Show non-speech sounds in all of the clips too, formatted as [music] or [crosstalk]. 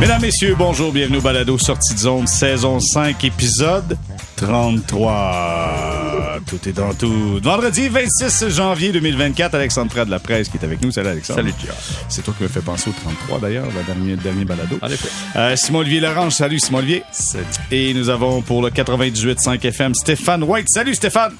Mesdames, Messieurs, bonjour, bienvenue au Balado Sortie de zone, saison 5, épisode 33. Tout est dans tout. Vendredi 26 janvier 2024, Alexandre de la presse qui est avec nous. Salut Alexandre. Salut Pierre. C'est toi qui me fait penser au 33 d'ailleurs, le dernier, dernier balado. En effet. Euh, Simon-Olivier Larange, salut Simon-Olivier. Salut. Et nous avons pour le 98.5 FM Stéphane White. Salut Stéphane.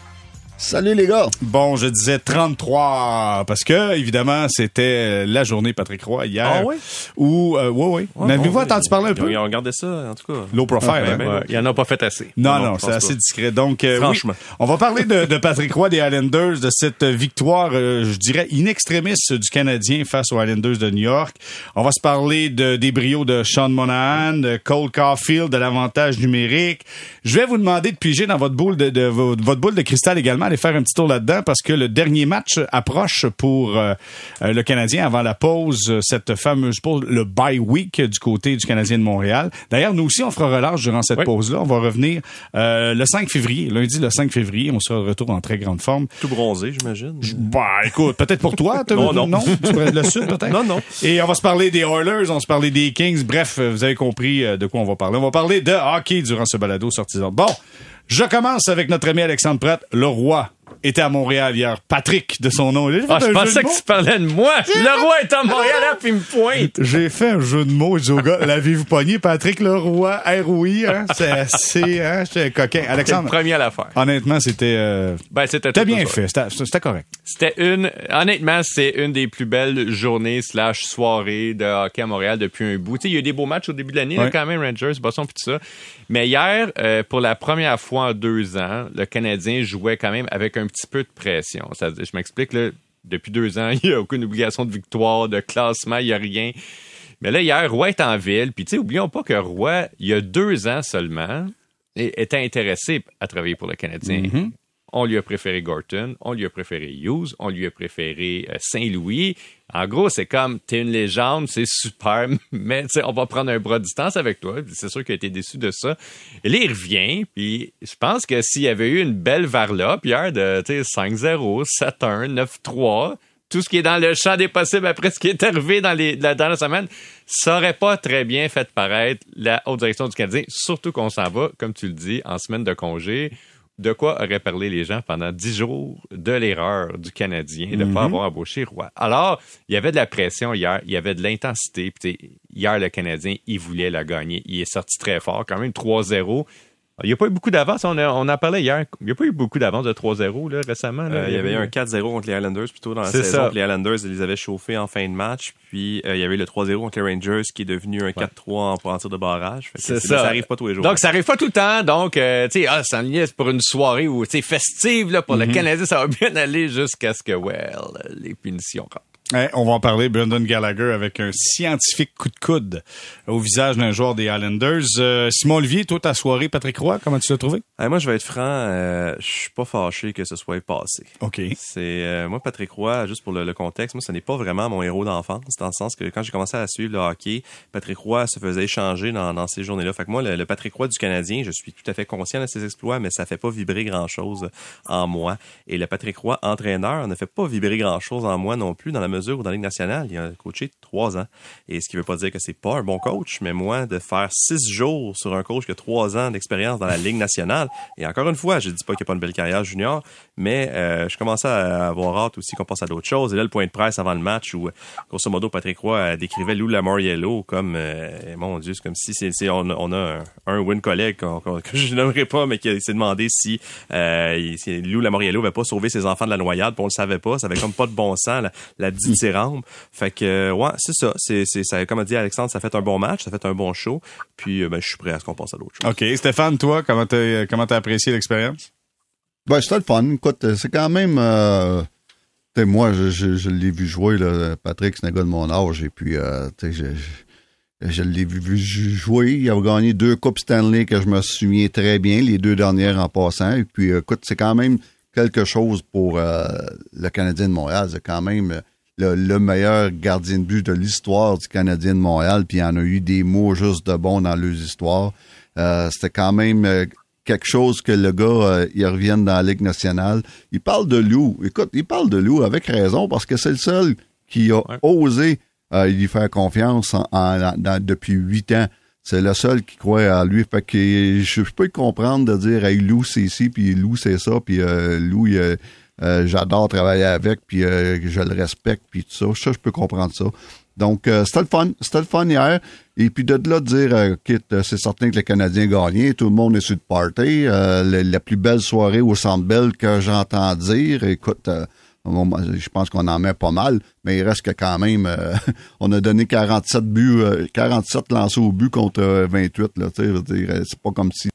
Salut les gars. Bon, je disais 33 parce que évidemment c'était la journée Patrick Roy hier. Ah oui? Où euh, ouais ouais. N'avez-vous entendu parler un peu? Ils ont regardé ça, en tout cas. Low profile. hein? Ouais, Il y en a pas fait assez. Non, non, c'est assez pas. discret. Donc, euh, Franchement. oui, on va parler de, de Patrick Roy des Islanders, de cette victoire, euh, je dirais, in extremis du Canadien face aux Islanders de New York. On va se parler de, des brios de Sean Monahan, de Cole Caulfield, de l'avantage numérique. Je vais vous demander de piger dans votre boule de, de- vo- votre boule de cristal également, aller faire un petit tour là-dedans parce que le dernier match approche pour euh, euh, le Canadien avant la pause, euh, cette fameuse pause, le bye week du côté du Canadien de Montréal. D'ailleurs, nous aussi, on fera relâche durant cette Oui. pause-là. On va revenir euh, le 5 février, lundi le 5 février. On sera de retour en très grande forme. Tout bronzé, j'imagine. Bah, écoute, peut-être pour toi. t'as- [laughs] Non, non. Tu le sud, peut-être? Non, non. Et on va se parler des Oilers, on va se parler des Kings. Bref, vous avez compris euh, de quoi on va parler. On va parler de hockey durant ce balado sortisant. Bon, je commence avec notre ami Alexandre Pratt. Le roi était à Montréal hier. Patrick, de son nom. J'ai Ah, je pensais que mots. tu parlais de moi. Le roi est à Montréal, là, puis il me pointe. J'ai fait un jeu de mots. Je dis au gars, [laughs] l'avez-vous pogné? Patrick Leroy, R.O.I., hein? C'est assez, hein? J'étais coquin. C'est le Alexandre, premier à la faire. honnêtement, c'était, euh, Ben, c'était tout bien fait. C'était correct. C'était une, honnêtement, c'est une des plus belles journées slash soirées de hockey à Montréal depuis un bout. Tu sais, il y a eu des beaux matchs au début de l'année, quand même, Rangers, Boston, puis tout ça. Mais hier, euh, pour la première fois en deux ans, le Canadien jouait quand même avec un petit peu de pression. Je m'explique, depuis deux ans, [laughs] il n'y a aucune obligation de victoire, de classement, il n'y a rien. Mais là, hier, Roy est en ville, puis tu sais, oublions pas que Roy, il y a deux ans seulement, était intéressé à travailler pour le Canadien. On lui a préféré Gorton, on lui a préféré Hughes, on lui a préféré euh, Saint-Louis. En gros, c'est comme, t'es une légende, c'est super, [laughs] mais on va prendre un bras de distance avec toi. C'est sûr qu'il a été déçu de ça. Et là, il revient, puis je pense que s'il y avait eu une belle varlope hier de tu sais, 5-0, 7-1, 9-3, tout ce qui est dans le champ des possibles après ce qui est arrivé dans les, la dernière semaine, ça aurait pas très bien fait paraître la haute direction du Canadien, surtout qu'on s'en va, comme tu le dis, en semaine de congé. De quoi auraient parlé les gens pendant dix jours de l'erreur du Canadien de ne pas avoir embauché Roy? Alors, il y avait de la pression hier, il y avait de l'intensité. Hier, le Canadien, il voulait la gagner. Il est sorti très fort, quand même 3-0. Il n'y a pas eu beaucoup d'avance. On, a- on en parlait hier. Il n'y a pas eu beaucoup d'avance de 3-0 là, récemment. là. Euh, il y avait eu un 4-0 contre les Islanders plutôt dans la C'est saison. ça. Les Islanders, ils les avaient chauffés en fin de match. Puis euh, il y avait le 3-0 contre les Rangers qui est devenu un 4-3 en pour en tir de barrage. C'est c'est- ça. Ça arrive pas tous les jours. Donc, ça arrive pas tout le temps. Donc, euh, tu sais, ah, ça en est pour une soirée où, festive, là, pour Mhm. le Canadien, ça va bien aller jusqu'à ce que, well, les punitions rentrent. Ouais, on va en parler. Brendan Gallagher avec un scientifique coup de coude au visage d'un joueur des Islanders. Euh, Simon Olivier, toi, ta soirée, Patrick Roy, comment tu l'as trouvé? Euh, moi, je vais être franc, euh, je suis pas fâché que ce soit passé. OK. C'est euh, moi Patrick Roy, juste pour le, le contexte, moi ce n'est pas vraiment mon héros d'enfance, dans le sens que quand j'ai commencé à suivre le hockey, Patrick Roy se faisait échanger dans, dans ces journées-là. Fait que moi, le, le Patrick Roy du Canadien, je suis tout à fait conscient de ses exploits, mais ça fait pas vibrer grand-chose en moi. Et le Patrick Roy entraîneur ne fait pas vibrer grand-chose en moi non plus, dans la mesure où dans la Ligue nationale, il a coaché trois ans. Et ce qui veut pas dire que c'est pas un bon coach, mais moi, de faire six jours sur un coach qui a trois ans d'expérience dans la Ligue nationale, et encore une fois, je dis pas qu'il n'y a pas une belle carrière junior, mais euh, je commençais à avoir hâte aussi qu'on passe à d'autres choses. Et là, le point de presse avant le match où, grosso modo, Patrick Roy euh, décrivait Lou Lamoriello comme, euh, mon Dieu, c'est comme si on, a- un, win collègue [laughs] que je nommerai pas, mais qui s'est demandé si, euh, Lou Lamoriello avait pas sauvé ses enfants de la noyade, puis on le savait pas. Ça avait comme pas de bon sens, la, la. Fait que, euh, ouais, c'est ça. C'est. Comme a dit Alexandre, ça fait un bon match, ça fait un bon show. Puis, euh, ben, je suis prêt à ce qu'on passe à d'autres choses. OK. Stéphane, toi, comment t'as, comment t'as apprécié l'expérience? Ben, c'était le fun. Écoute, c'est quand même. Euh, moi, je, l'ai vu jouer. Patrick, c'est un gars de mon âge. Et puis, euh, je, l'ai vu jouer. Il a gagné deux Coupes Stanley que je me souviens très bien, les deux dernières en passant. Et puis, écoute, c'est quand même quelque chose pour euh, le Canadien de Montréal. C'est quand même le, le, meilleur gardien de but de l'histoire du Canadien de Montréal. Puis il y en a eu des mots juste de bons dans leurs histoires. Euh, C'était quand même euh, quelque chose que le gars, euh, il revienne dans la Ligue nationale. Il parle de Lou. Écoute, il parle de Lou avec raison parce que c'est le seul qui a osé euh, lui faire confiance en, depuis huit ans. C'est le seul qui croit à lui. Fait que je, peux comprendre de dire Hey Lou c'est ici, puis Lou c'est ça, puis euh, Lou j'adore travailler avec, puis je le respecte, puis tout ça. Ça, je peux comprendre ça. Donc, euh, c'était le fun. C'était le fun hier. Et puis de là de dire, euh, euh, c'est certain que les Canadiens gagné, tout le monde est sur le party. la, plus belle soirée au Centre Bell que j'entends dire. Écoute, je pense qu'on en met pas mal, mais il reste que quand même, [laughs] on a donné 47 buts, 47 lancés au but contre 28. Là, c'est pas comme si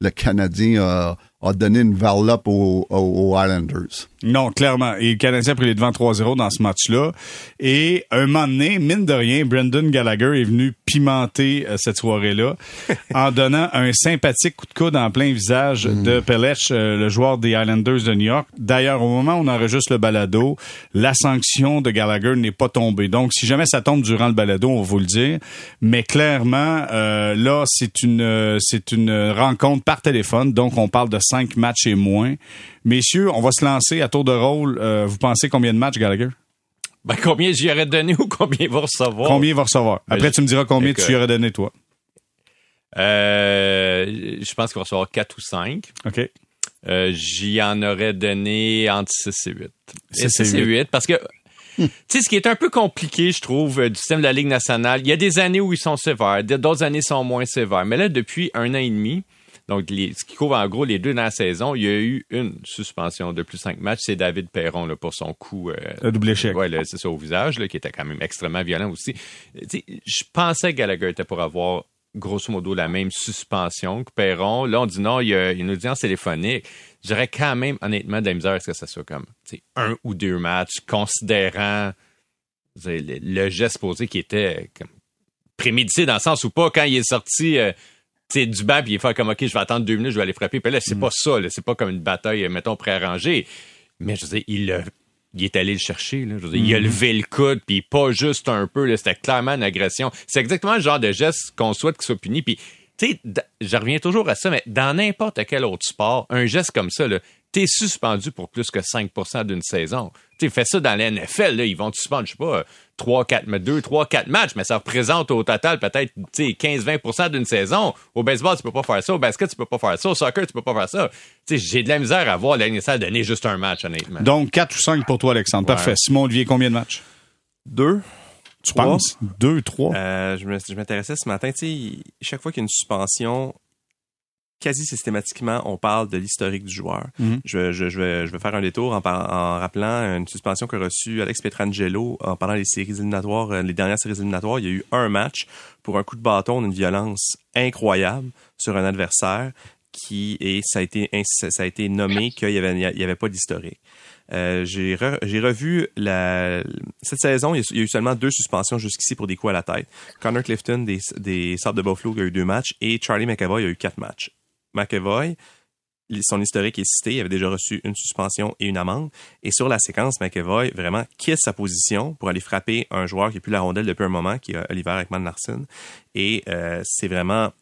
le Canadien a, a donné une varlope aux, aux, Islanders. Non, clairement. Et le Canadien a pris les devants 3-0 dans ce match-là. Et un moment donné, mine de rien, Brendan Gallagher est venu pimenter euh, cette soirée-là [laughs] en donnant un sympathique coup de coude en plein visage mm. de Pelech, euh, le joueur des Islanders de New York. D'ailleurs, au moment où on enregistre le balado, la sanction de Gallagher n'est pas tombée. Donc, si jamais ça tombe durant le balado, on va vous le dire. Mais clairement, euh, là, c'est une c'est une rencontre par téléphone. Donc, on parle de cinq matchs et moins. Messieurs, on va se lancer à tour de rôle. Euh, vous pensez combien de matchs, Gallagher? Ben, combien j'y aurais donné ou combien il va recevoir? Combien il va recevoir? Ben, Après, tu me diras combien tu y aurais donné, toi. Euh, je pense qu'il va recevoir 4 ou 5. OK. Euh, j'y en aurais donné entre 6 et 8. 6 et 8, parce que tu sais, ce qui est un peu compliqué, je trouve, du système de la Ligue nationale, il y a des années où ils sont sévères, d'autres années sont moins sévères. Mais là, depuis un an et demi, donc, ce qui couvre en gros les deux dans la saison, il y a eu une suspension de plus de cinq matchs. C'est David Perron là, pour son coup. Euh, le double échec. Ouais, c'est ça au visage, là, qui était quand même extrêmement violent aussi. je pensais que Gallagher était pour avoir grosso modo la même suspension que Perron. Là, on dit non, il y a une audience téléphonique. Je dirais quand même, honnêtement, de la misère, est-ce que ça soit comme un ou deux matchs, considérant le, geste posé qui était comme, prémédité dans le sens où pas quand il est sorti. Euh, c'est du banc, puis il fait comme, OK, je vais attendre deux minutes, je vais aller frapper. Puis là, c'est mm. pas ça, c'est pas comme une bataille, mettons, préarrangée. Mais je veux dire, il, il est allé le chercher. Là. Je veux dire, Il a mm. levé le coude, puis pas juste un peu. C'était clairement une agression. C'est exactement le genre de geste qu'on souhaite qu'il soit puni. Puis, tu sais, je reviens toujours à ça, mais dans n'importe quel autre sport, un geste comme ça, là, t'es suspendu pour plus que 5% d'une saison. Tu fais ça dans la NFL, là, ils vont te suspendre, je sais pas, 3, 4, 2, 3, 4 matchs, mais ça représente au total peut-être 15-20% d'une saison. Au baseball, tu peux pas faire ça. Au basket, tu peux pas faire ça. Au soccer, tu peux pas faire ça. J'ai de la misère à voir l'année donner juste un match, honnêtement. Donc, 4 ou 5 pour toi, Alexandre. Parfait. Simon Olivier, combien de matchs? Deux. Tu penses? Deux, trois? Euh, je m'intéressais ce matin. Tu sais, chaque fois qu'il y a une suspension, quasi systématiquement, on parle de l'historique du joueur. Mhm. je, je, je, vais, je vais faire un détour en, en rappelant une suspension qu'a reçue Alex Petrangelo en pendant les séries éliminatoires, euh, les dernières séries éliminatoires. Il y a eu un match pour un coup de bâton d'une violence incroyable sur un adversaire qui et ça a été ça a été nommé qu'il y avait il y avait pas d'historique. Euh, j'ai j'ai revu la cette saison, il y, a, eu seulement deux suspensions jusqu'ici pour des coups à la tête. Connor Clifton des des Sables de Buffalo a eu deux matchs et Charlie McAvoy a eu quatre matchs. McEvoy, son historique est cité, il avait déjà reçu une suspension et une amende. Et sur la séquence, McEvoy vraiment quitte sa position pour aller frapper un joueur qui n'a plus la rondelle depuis un moment, qui est Oliver Ekman Larson. Et euh, c'est vraiment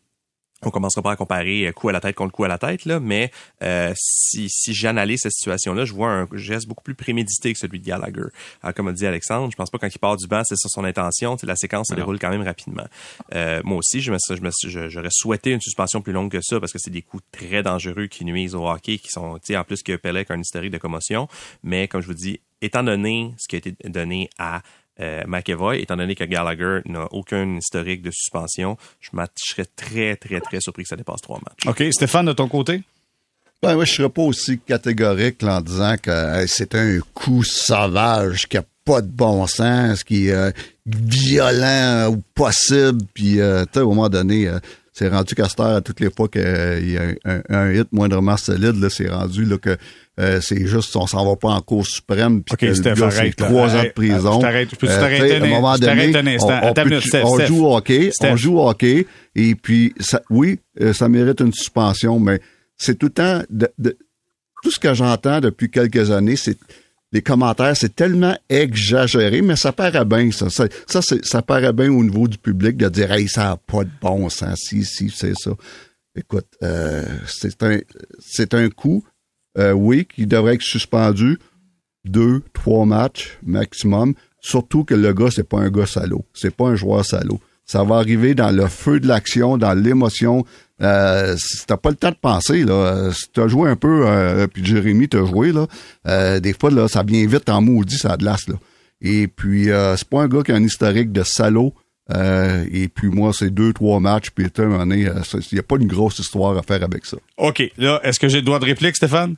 on commencera pas à comparer euh, coup à la tête contre coup à la tête, là, mais euh, si, si j'analyse cette situation-là, je vois un geste beaucoup plus prémédité que celui de Gallagher. Alors, comme a dit Alexandre, je pense pas quand il part du banc, c'est ça son intention. La séquence se déroule quand même rapidement. Euh, moi aussi, je me, je j'aurais souhaité une suspension plus longue que ça parce que c'est des coups très dangereux qui nuisent au hockey, qui sont, en plus que Pelec a un historique de commotion. Mais comme je vous dis, étant donné ce qui a été donné à euh, McEvoy, étant donné que Gallagher n'a aucun historique de suspension, je, serais très, très, très surpris que ça dépasse trois matchs. OK. Stéphane, de ton côté? Ben, moi, je serais pas aussi catégorique en disant que c'est un coup sauvage qui a pas de bon sens, qui est euh, violent ou possible, puis euh, au moment donné, c'est rendu Castor à toutes les fois qu'il y a un, un hit moindrement solide, là, c'est rendu là, que euh, c'est juste on s'en va pas en Cour suprême puis OK, que c'est trois ans de prison. je t'arrête. Je peux-tu Euh, t'arrêter un- moment donné, instant. on- on peut- minute, Steph, on Steph. joue au hockey, Steph. on joue au hockey et puis ça, oui, euh, ça mérite une suspension, mais c'est tout le temps de- de- tout ce que j'entends depuis quelques années, c'est les commentaires, c'est tellement exagéré, mais ça paraît bien, ça. Ça, ça, ça paraît bien au niveau du public de dire, hey, ça n'a pas de bon sens, si, si, c'est ça. Écoute, euh, c'est un, c'est un coup, euh, oui, qui devrait être suspendu deux, trois matchs maximum. Surtout que le gars, c'est pas un gars salaud. C'est pas un joueur salaud. Ça va arriver dans le feu de l'action, dans l'émotion. Euh, si t'as pas le temps de penser, là, euh, si t'as joué un peu, euh, puis Jérémy t'a joué, là, euh, des fois, là, ça vient vite en maudit, ça glace, là. Et puis, euh, c'est pas un gars qui a un historique de salaud. Euh, et puis moi, c'est deux, trois matchs, puis euh, il n'y a pas une grosse histoire à faire avec ça. OK. Là, est-ce que j'ai le droit de réplique, Stéphane?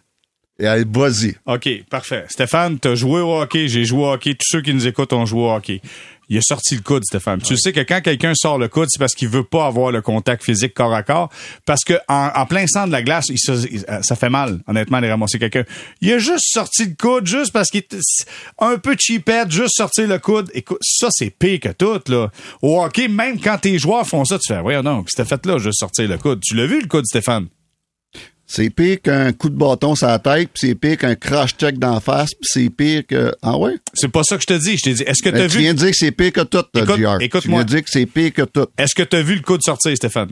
Vas-y. OK, parfait. Stéphane, t'as joué au hockey, j'ai joué au hockey, tous ceux qui nous écoutent ont joué au hockey. Il a sorti le coude, Stéphane. Tu sais que quand quelqu'un sort le coude, c'est parce qu'il veut pas avoir le contact physique corps à corps. Parce que en, en plein centre de la glace, il se- il- euh, ça fait mal, honnêtement, de ramasser quelqu'un. Il a juste sorti le coude, juste parce qu'il était un peu cheapette, juste sortir le coude. Écoute, ça, c'est pire que tout, là. Au hockey, même quand tes joueurs font ça, tu fais, ouais, non, t'as fait là, juste sortir le coude. Tu l'as vu, le coude, Stéphane? C'est pire qu'un coup de bâton sur la tête, puis c'est pire qu'un crash check d'en face, puis c'est pire que... Ah ouais? C'est pas ça que je te dis. Je t'ai dit, est-ce que t'as tu vu, viens de dire que c'est pire que tout, Écoute- JR. écoute-moi. Tu viens de dire que c'est pire que tout. est-ce que t'as vu le coude sortir, Stéphane?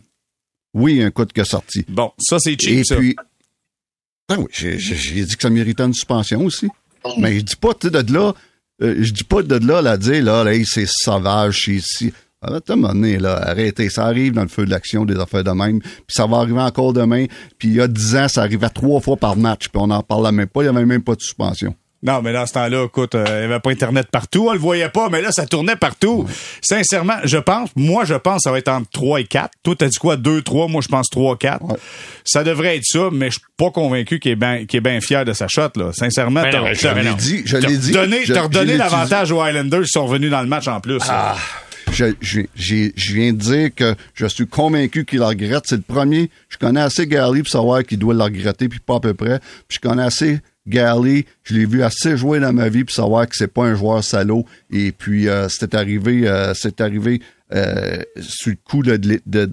Oui, un coup de que sorti. Bon, ça, c'est cheap, Et ça. puis... Ah oui, j'ai dit que ça méritait une suspension aussi. Mais je dis pas, tu sais, de là... euh, je dis pas de là, là, dire, là, là, hey, c'est sauvage, c'est ici. À un moment donné, là, arrêtez. Ça arrive dans le feu de l'action, des affaires de même. Puis ça va arriver encore demain. Puis il y a dix ans, ça arrivait trois fois par match. Puis on n'en parlait même pas. Il y avait même pas de suspension. Non, mais dans ce temps-là, écoute, euh, il n'y avait pas Internet partout, on le voyait pas, mais là, ça tournait partout. Sincèrement, je pense, moi, je pense que ça va être entre 3 et 4. Toi, t'as dit quoi, 2, 3, moi, je pense 3, 4. Ouais. Ça devrait être ça, mais je suis pas convaincu qu'il est bien qu'il est bien fier de sa shot, là. Sincèrement, Ben t'as- non, t'as- je l'ai t'as- dit, je t'as l'ai dit. redonné- l'avantage aux Highlanders, ils sont revenus dans le match en plus. Ah, je, je, j'ai- je viens de dire que je suis convaincu qu'il le regrette. C'est le premier. Je connais assez Gary pour savoir qu'il doit le regretter, puis pas à peu près. Puis je connais assez Gary. Je l'ai vu assez jouer dans ma vie pour savoir que c'est pas un joueur salaud. Et puis euh, c'était arrivé, euh, c'est arrivé euh, sur le coup de, de, de-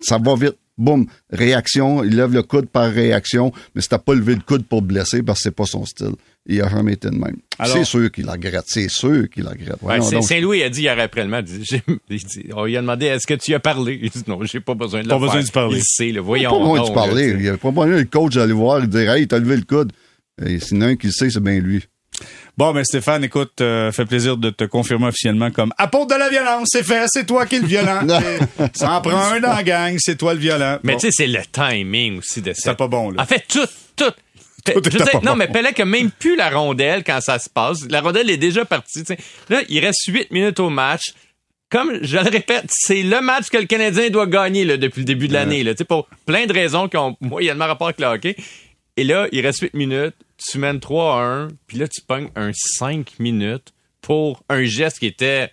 ça va vite. Boum, réaction, il lève le coude par réaction, mais c'était pas levé le coude pour blesser parce que c'est pas son style. Il a jamais été de même. C'est sûr qu'il le regrette, c'est sûr qu'il le regrette. Ouais. Saint-Louis a dit hier après le match, il dit- j'ai- il dit- on lui a demandé est-ce que tu y as parlé? Il dit non, j'ai pas besoin de Pas le besoin faire. d'y parler. Il sait, Il voyons. pas besoin de parler. Il n'y a pas besoin le coach d'aller voir et dire Hey, t'as levé le coude. Et sinon, un qui le sait, c'est bien lui. Bon, mais Stéphane, écoute, euh, fait plaisir de te confirmer officiellement comme apôtre de la violence, c'est fait, c'est toi qui es le violent. [laughs] Ça en prend un dans la gang, c'est toi le violent. Mais Bon. tu sais, c'est le timing aussi de ça. pas bon, là. En fait, tout, tout. Je non, mais Pelec a même plus la rondelle quand ça se passe. La rondelle est déjà partie. Là, il reste 8 minutes au match. Comme je le répète, c'est le match que le Canadien doit gagner là, depuis le début de l'année. là. Pour plein de raisons qui ont moyennement rapport avec le hockey. Et là, il reste 8 minutes. Tu mènes 3 à 1. Puis là, tu pognes un 5 minutes pour un geste qui était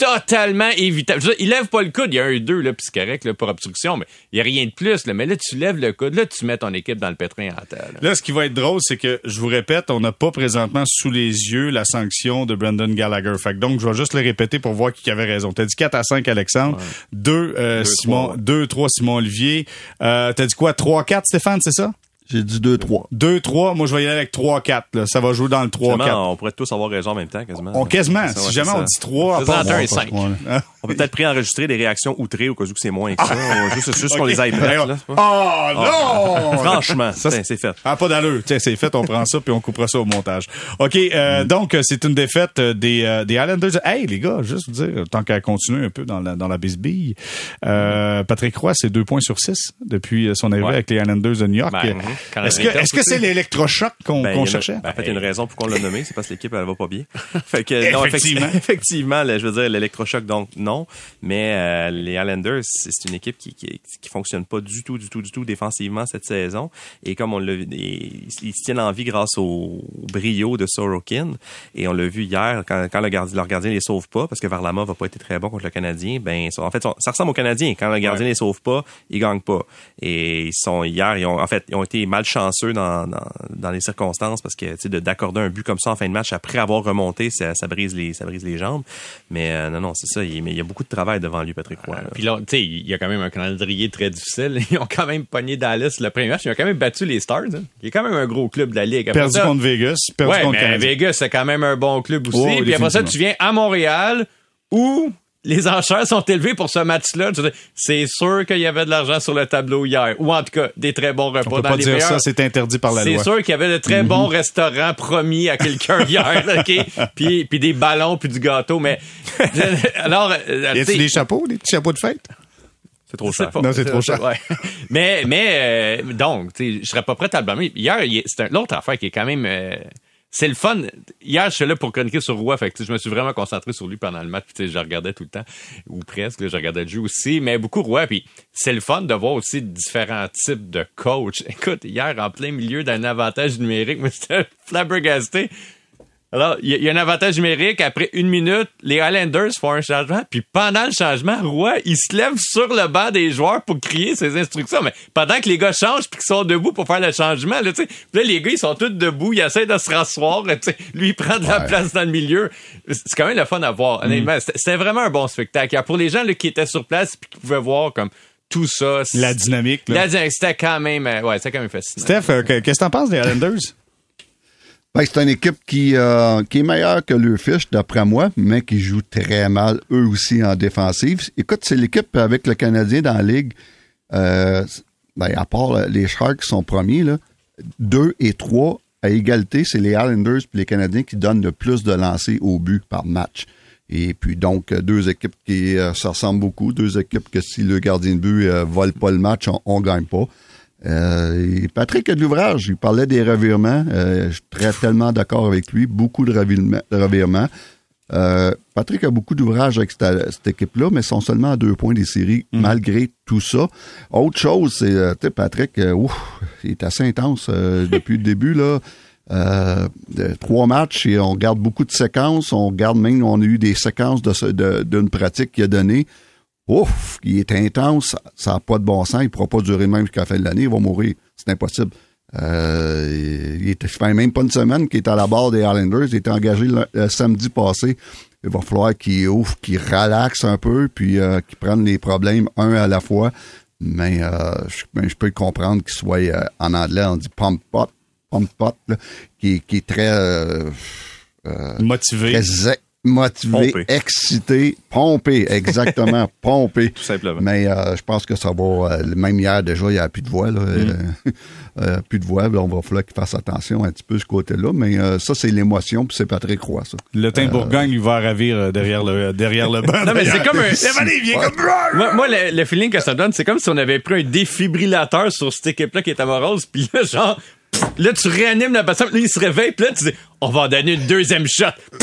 totalement évitable. Dire, il lève pas le coude, il y a un 2 là, puis c'est correct là, pour obstruction, mais il y a rien de plus. Là. Mais là, tu lèves le coude, là, tu mets ton équipe dans le pétrin en terre. là. Là, ce qui va être drôle, c'est que, je vous répète, on n'a pas présentement sous les yeux la sanction de Brendan Gallagher. Fait que donc, je vais juste le répéter pour voir qui avait raison. T'as dit 4 à 5, Alexandre. 2, euh, Deux, Simon, trois. 2, 3, Simon Olivier. Euh, t'as dit quoi? 3, 4, Stéphane, c'est ça? J'ai dit 2-3. 2, 3. Moi, je vais y aller avec 3, 4. Là. Ça va jouer dans le 3, 4. Finalement, on pourrait tous avoir raison en même temps, quasiment. On quasiment. Ça, si jamais on dit 3, Faisons entre un et cinq. On peut peut-être préenregistrer des réactions outrées au cas où c'est moins que ça. On va juste, juste [laughs] qu'on les là. Oh non! Franchement, Ça, c'est fait. Ah, pas d'allure. Tiens, c'est fait, on prend ça puis on coupera ça au montage. OK, euh, donc, euh, c'est une défaite euh, des, euh, des Islanders. Hey, les gars, juste vous dire, tant qu'à continuer un peu dans la, dans la bisbille, euh, Patrick Roy, c'est deux points sur six depuis son arrivée Ouais. avec les Islanders de New York. Ben, Euh, mhm. Est-ce que est-ce que c'est l'électrochoc qu'on Ben, qu'on cherchait? ben, en fait, il y a une raison pourquoi on l'a nommé, c'est parce que l'équipe, elle va pas bien. [laughs] fait que, non, Effectivement. [laughs] effectivement, là, je veux dire, l'électrochoc, donc, non. Mais euh, les Islanders, c'est une équipe qui, qui, qui fonctionne pas du tout, du tout, du tout défensivement cette saison. Et comme on l'a vu, ils, ils se tiennent en vie grâce au brio de Sorokin. Et on l'a vu hier, quand, quand le gardien, leur gardien les sauve pas, parce que Varlamov va pas été très bon contre le Canadien, ben, en fait, ça, ressemble au Canadien. Quand le gardien les sauve pas, ils gagnent pas. Et ils sont, hier, ils ont, en fait, ils ont été malchanceux dans, dans, dans les circonstances parce que, tu sais, de- d'accorder un but comme ça en fin de match après avoir remonté, ça, ça brise les, ça brise les jambes. Mais, euh, non, non, c'est ça. Il, mais il y a beaucoup de travail devant lui, Patrick Roy. là. Puis là, tu sais, il y a quand même un calendrier très difficile. [laughs] Ils ont quand même pogné Dallas le premier match. Ils ont quand même battu les Stars. Hein. Il est quand même un gros club de la Ligue. Après Perdu ça- contre Vegas, perdu ouais, contre mais. Vegas, c'est quand même un bon club aussi. Oh, Puis après ça, tu viens à Montréal où les enchères sont élevées pour ce match-là. C'est sûr qu'il y avait de l'argent sur le tableau hier. Ou en tout cas, des très bons repas On peut dans pas les dire meilleurs. ça, c'est interdit par la C'est loi. sûr qu'il y avait de très bons restaurants promis à quelqu'un [laughs] hier, OK? Puis, puis des ballons, puis du gâteau, mais... [laughs] Alors, euh, Y sais, des chapeaux, des petits chapeaux de fête? C'est trop cher. pas. Non, c'est trop cher. Ouais. mais, mais euh, donc, tu sais, je serais pas prêt à le blâmer. Hier, a- c'est un- l'autre affaire qui est quand même. euh, c'est le fun. Hier, je suis là pour chroniquer sur Roy. Fait que, je me suis vraiment concentré sur lui pendant le match. Puis, je regardais tout le temps. Ou presque. là, je regardais le jeu aussi. Mais beaucoup Roy. Puis c'est le fun de voir aussi différents types de coachs. [laughs] Écoute, hier, en plein milieu d'un avantage numérique, [laughs] mais c'était flabbergasté. Alors, il y, a- il y a un avantage numérique. Après une minute, les Highlanders font un changement. Puis pendant le changement, Roy, il se lève sur le banc des joueurs pour crier ses instructions. Mais pendant que les gars changent puis qu'ils sont debout pour faire le changement, là, tu sais, puis là, les gars, ils sont tous debout. Ils essaient de se rasseoir. [laughs] Lui, il prend de la Ouais. place dans le milieu. C'est quand même le fun à voir. Honnêtement, c'était- c'était vraiment un bon spectacle. Alors, Pour les gens là, qui étaient sur place puis qui pouvaient voir comme tout ça. La dynamique. là. La dynamique, c'était quand même, euh, ouais, c'était quand même fascinant. Steph, euh, que- qu'est-ce que t'en penses des Islanders? Ben, c'est une équipe qui, euh, qui est meilleure que le Fish, d'après moi, mais qui joue très mal, eux aussi, en défensive. Écoute, c'est l'équipe avec le Canadien dans la Ligue, euh, ben, à part les Sharks qui sont premiers, là, deux et trois à égalité, c'est les Islanders puis les Canadiens qui donnent le plus de lancers au but par match. Et puis donc, deux équipes qui euh, se ressemblent beaucoup, deux équipes que si le gardien de but euh, vole pas le match, on, on gagne pas. Euh, Patrick a de l'ouvrage. Il parlait des revirements. Euh, je suis très tellement d'accord avec lui. Beaucoup de revirements. Euh, Patrick a beaucoup d'ouvrages avec cette, cette équipe-là, mais sont seulement à deux points des séries, malgré tout ça. Autre chose, c'est, tu sais, Patrick, ouf, il est assez intense [laughs] depuis le début, là. Euh, trois matchs et on garde beaucoup de séquences. On garde même, on a eu des séquences de, ce- de- d'une pratique qu'il a donnée. Ouf, il est intense, ça n'a pas de bon sens, il ne pourra pas durer même jusqu'à la fin de l'année, il va mourir. C'est impossible. Euh, il était, fait même pas une semaine qu'il est à la barre des Islanders, il était engagé le, le samedi passé. Il va falloir qu'il qu'il relaxe un peu, puis euh, qu'il prenne les problèmes un à la fois. Mais euh, je, ben, je peux comprendre qu'il soit en anglais, on dit pump pot, pump pot, là, qui, est- qui est très, Motivé. très motivé, Pompé. excité, pompé, exactement, [laughs] pompé. Tout simplement. Mais euh, je pense que ça va. euh, même hier, déjà, il n'y a plus de voix. Là, euh, [laughs] euh, plus de voix. là, on va falloir qu'il fasse attention un petit peu ce côté-là. Mais euh, ça, c'est l'émotion, puis c'est Patrick Roy, ça. Le teint Bourgogne lui va ravir derrière le, derrière le banc. Non, mais c'est comme un. [laughs] Allez, viens comme... Moi, moi, le, le feeling que ça donne, c'est comme si on avait pris un défibrillateur sur cette équipe-là qui est amoureuse, puis là, genre, là, tu réanimes la personne, là, il se réveille, puis là, tu dis, on va en donner une deuxième shot. [laughs]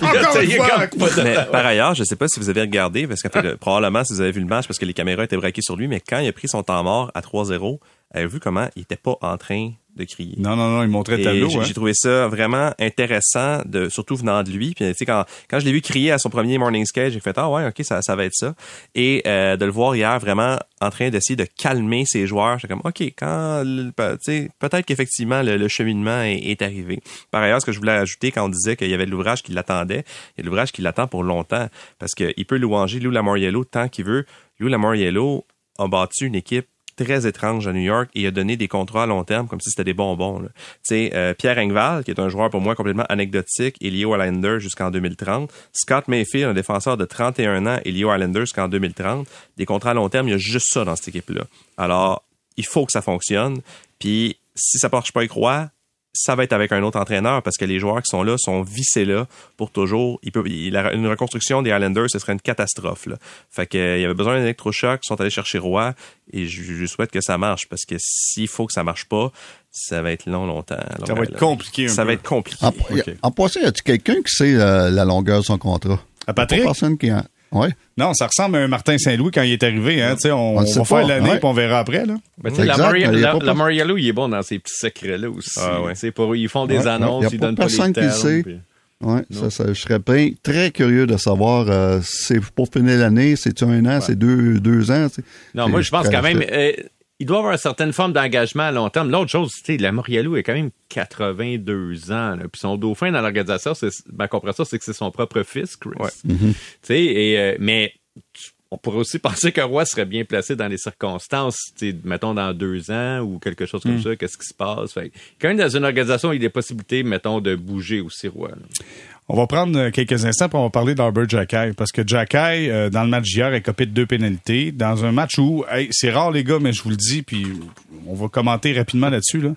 Là, il comme pas de- Mais par ailleurs, je sais pas si vous avez regardé, parce le- probablement si vous avez vu le match, parce que les caméras étaient braquées sur lui, mais quand il a pris son temps mort à 3-0, avez vu comment il était pas en train de crier. Non, non, non, il montrait le tableau. j'ai hein. j'ai trouvé ça vraiment intéressant, de, surtout venant de lui. Puis, tu sais, quand, quand je l'ai vu crier à son premier morning skate, j'ai fait ah ouais, ok, ça, ça va être ça. Et euh, de le voir hier vraiment en train d'essayer de calmer ses joueurs, j'étais comme ok, quand, le- tu sais, peut-être qu'effectivement le, le cheminement est, est arrivé. Par ailleurs, ce que je voulais ajouter quand on disait qu'il y avait de l'ouvrage qui l'attendait, il y a de l'ouvrage qui l'attend pour longtemps parce qu'il peut louanger Lou Lamoriello tant qu'il veut. Lou Lamoriello a battu une équipe très étrange à New York et il a donné des contrats à long terme comme si c'était des bonbons. Tu euh, Pierre Engval, qui est un joueur pour moi complètement anecdotique, est lié aux Islanders jusqu'en 2030. Scott Mayfield, un défenseur de 31 ans, est lié aux Islanders jusqu'en 2030. Des contrats à long terme, il y a juste ça dans cette équipe-là. Alors, il faut que ça fonctionne. Puis, si ça marche pas, il croit, ça va être avec un autre entraîneur parce que les joueurs qui sont là sont vissés là pour toujours. Il peut, il- la- une reconstruction des Islanders, ce serait une catastrophe. Là. Fait que, euh, il y avait besoin d'un électrochoc, ils sont allés chercher Roy et je, je souhaite que ça marche parce que s'il faut que ça marche pas, ça va être long, longtemps. Ça va être compliqué un Ça peu. va être compliqué. En, Ok. en passant, y a-tu quelqu'un qui sait euh, la longueur de son contrat? À Patrick? Pas personne qui a. Ouais. Non, ça ressemble à un Martin Saint-Louis quand il est arrivé. Hein, Tu sais, on, On on va pas, faire l'année ouais. puis on verra après. Là. Ben, tu sais, la Maria- la- pas la Mariello, il est bon dans ces petits secrets-là aussi. Ah, ouais. Pour, ils font des Ouais, annonces, ils pas donnent pas les personne qui le termes, sait. puis- Ouais, ça, ça, je serais bien très curieux de savoir, euh, c'est pour finir l'année, c'est un an, c'est deux, deux ans. Non, moi, je pense quand même, euh, il doit avoir une certaine forme d'engagement à long terme. L'autre chose, tu sais, la Morialou est quand même 82 ans, là, puis son dauphin dans l'organisation, c'est, ma compréhension, c'est que c'est son propre fils, Chris. Ouais. Tu sais, et, euh, mais on pourrait aussi [laughs] penser qu'un roi serait bien placé dans les circonstances, tu sais, mettons dans deux ans ou quelque chose comme ça, qu'est-ce qui se passe? Fait, que quand même, dans une organisation, il y a des possibilités, mettons, de bouger aussi, roi. là. On va prendre euh, quelques instants pour on va parler d'Arbor Jackay. Parce que Jackay, euh, dans le match d'hier, a copé de deux pénalités. Dans un match où, hey, c'est rare les gars, mais je vous le dis, puis on va commenter rapidement là-dessus. Là.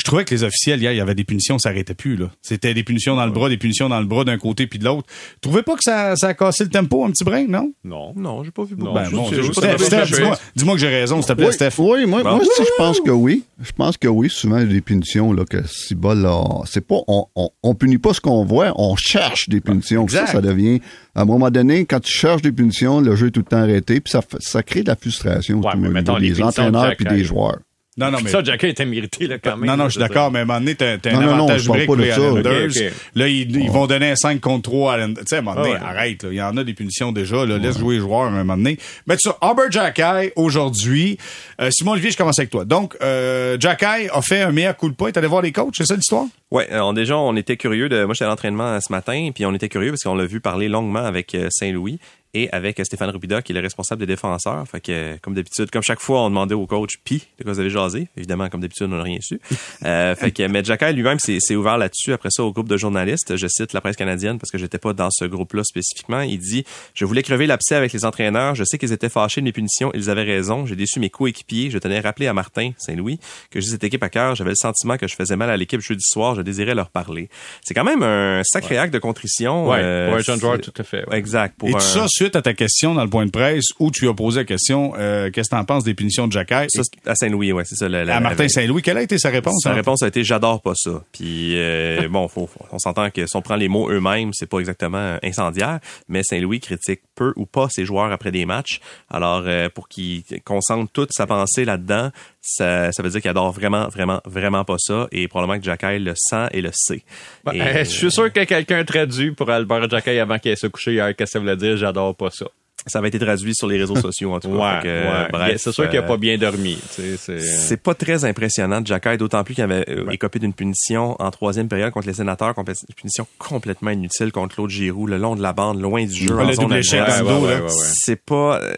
Je trouvais que les officiels, hier, il y avait des punitions, ça s'arrêtait plus. là. C'était des punitions dans le bras, des punitions dans le bras d'un côté puis de l'autre. Trouvez pas que ça, ça a cassé le tempo un petit brin, non? Non. Non, j'ai pas vu beaucoup. Ben, bon, dis-moi dis-moi que j'ai raison, s'il te plaît, oui, Steph. Oui, moi, Bon. moi aussi, je pense que oui. Je pense que oui. Souvent, il y a des punitions, là, que si bol, là, c'est pas, on, on, on punit pas ce qu'on voit, on cherche des punitions. Exact. Ça, ça devient, à un moment donné, quand tu cherches des punitions, le jeu est tout le temps arrêté, puis ça, fait- ça crée de la frustration Ouais, mais mettons les des entraîneurs puis des joueurs. Non, non, mais. Ça, Jacka était mérité, là, quand même. Non, non, je suis d'accord, mais à un moment donné, t'as, t'as un Non, non, non, avantage je pas pour les. Islanders. Là, ils, ils vont donner un 5 contre 3 à. Tu sais, à un moment donné, Ah ouais. arrête, là. Il y en a des punitions déjà, là. Laisse jouer les joueurs à un moment donné. Mais ça, Albert Jackay, aujourd'hui. Euh, Simon Olivier, je commence avec toi. Donc, euh, Jackay a fait un meilleur coup de pas. Il est allé voir les coachs, c'est ça l'histoire? Ouais, euh, on, déjà, on était curieux de. Moi, j'étais à l'entraînement ce matin, puis on était curieux parce qu'on l'a vu parler longuement avec euh, Saint-Louis et avec Stéphane Rupida, qui est le responsable des défenseurs. Fait que, comme d'habitude, comme chaque fois, on demandait au coach, puis, de quoi vous avez jasé. Évidemment, comme d'habitude, on n'a rien su. [laughs] Euh, fait que, mais Jacky lui-même s'est ouvert là-dessus après ça au groupe de journalistes. Je cite la presse canadienne parce que j'étais pas dans ce groupe-là spécifiquement. Il dit, je voulais crever l'abcès avec les entraîneurs. Je sais qu'ils étaient fâchés de mes punitions. Ils avaient raison. J'ai déçu mes coéquipiers. Je tenais à rappeler à Martin Saint-Louis que j'ai cette équipe à cœur. J'avais le sentiment que je faisais mal à l'équipe jeudi soir. Je désirais leur parler. C'est quand même un sacré acte de contrition. Ouais, euh, pour un jeune joueur, c'est- tout à fait. ouais. Exact. Pour Et un- tout ça suite à ta question dans le point de presse où tu as posé la question, euh, qu'est-ce que t'en penses des punitions de c'est à Saint-Louis, ouais, c'est ça. la- la- à Martin Saint-Louis, quelle a été sa réponse? Sa hein? réponse a été j'adore pas ça. Puis euh, [laughs] bon, faut, faut- on s'entend que si on prend les mots eux-mêmes, c'est pas exactement incendiaire, mais Saint-Louis critique peu ou pas ses joueurs après des matchs. Alors euh, pour qu'il concentre toute sa pensée là-dedans, ça, ça veut dire qu'il adore vraiment, vraiment, vraiment pas ça. Et probablement que Jacky le sent et le sait. Ben, Et, je suis sûr que quelqu'un traduit pour Albert Jacquet avant qu'il se coucher hier. Qu'est-ce que ça voulait dire? J'adore pas ça. Ça avait été traduit sur les réseaux [laughs] sociaux en tout cas. Ouais, euh, ouais. bref, c'est sûr qu'il a euh, pas bien dormi. tu sais, C'est C'est pas très impressionnant de Jacky, d'autant plus qu'il avait euh, écopé d'une punition en troisième période contre les sénateurs, une punition complètement inutile contre Claude Giroux, le long de la bande, loin du jeu. Ouais, en zone ouais, ouais, ouais. C'est pas... euh,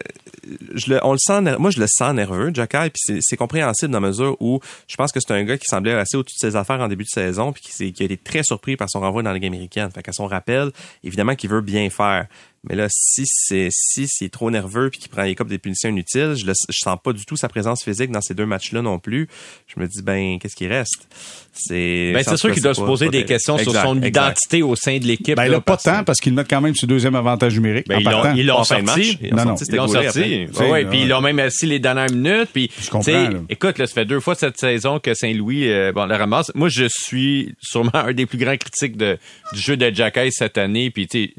je le, on le sent, moi je le sens nerveux, Jacky, puis c'est, compréhensible dans la mesure où je pense que c'est un gars qui semblait assez au-dessus de ses affaires en début de saison, puis qui, qui a été très surpris par son renvoi dans la Ligue américaine. Fait qu'à son rappel, évidemment qu'il veut bien faire. Mais là, si c'est si c'est trop nerveux puis qu'il prend les copes des punitions inutiles, je, le, je sens pas du tout sa présence physique dans ces deux matchs-là non plus. Je me dis ben qu'est-ce qui reste? C'est Ben, en c'est sûr qu'il doit se poser des questions sur son exact. identité au sein de l'équipe. Ben, il là, a pas parce- tant parce qu'ils le mettent quand même sur deuxième avantage numérique. Ben, en ils l'ont- partant. ils l'ont En fin sorti. ils ont Non, non. sorti, Ils l'ont c'était sorti. Ouais, ouais, puis ils l'ont même assis les dernières minutes. Puis, Je comprends, tu sais, là. écoute, là, ça fait deux fois cette saison que Saint-Louis euh, bon, le ramasse. Moi, je suis sûrement [laughs] un des plus grands critiques de, du jeu de Jacky cette année. Puis, tu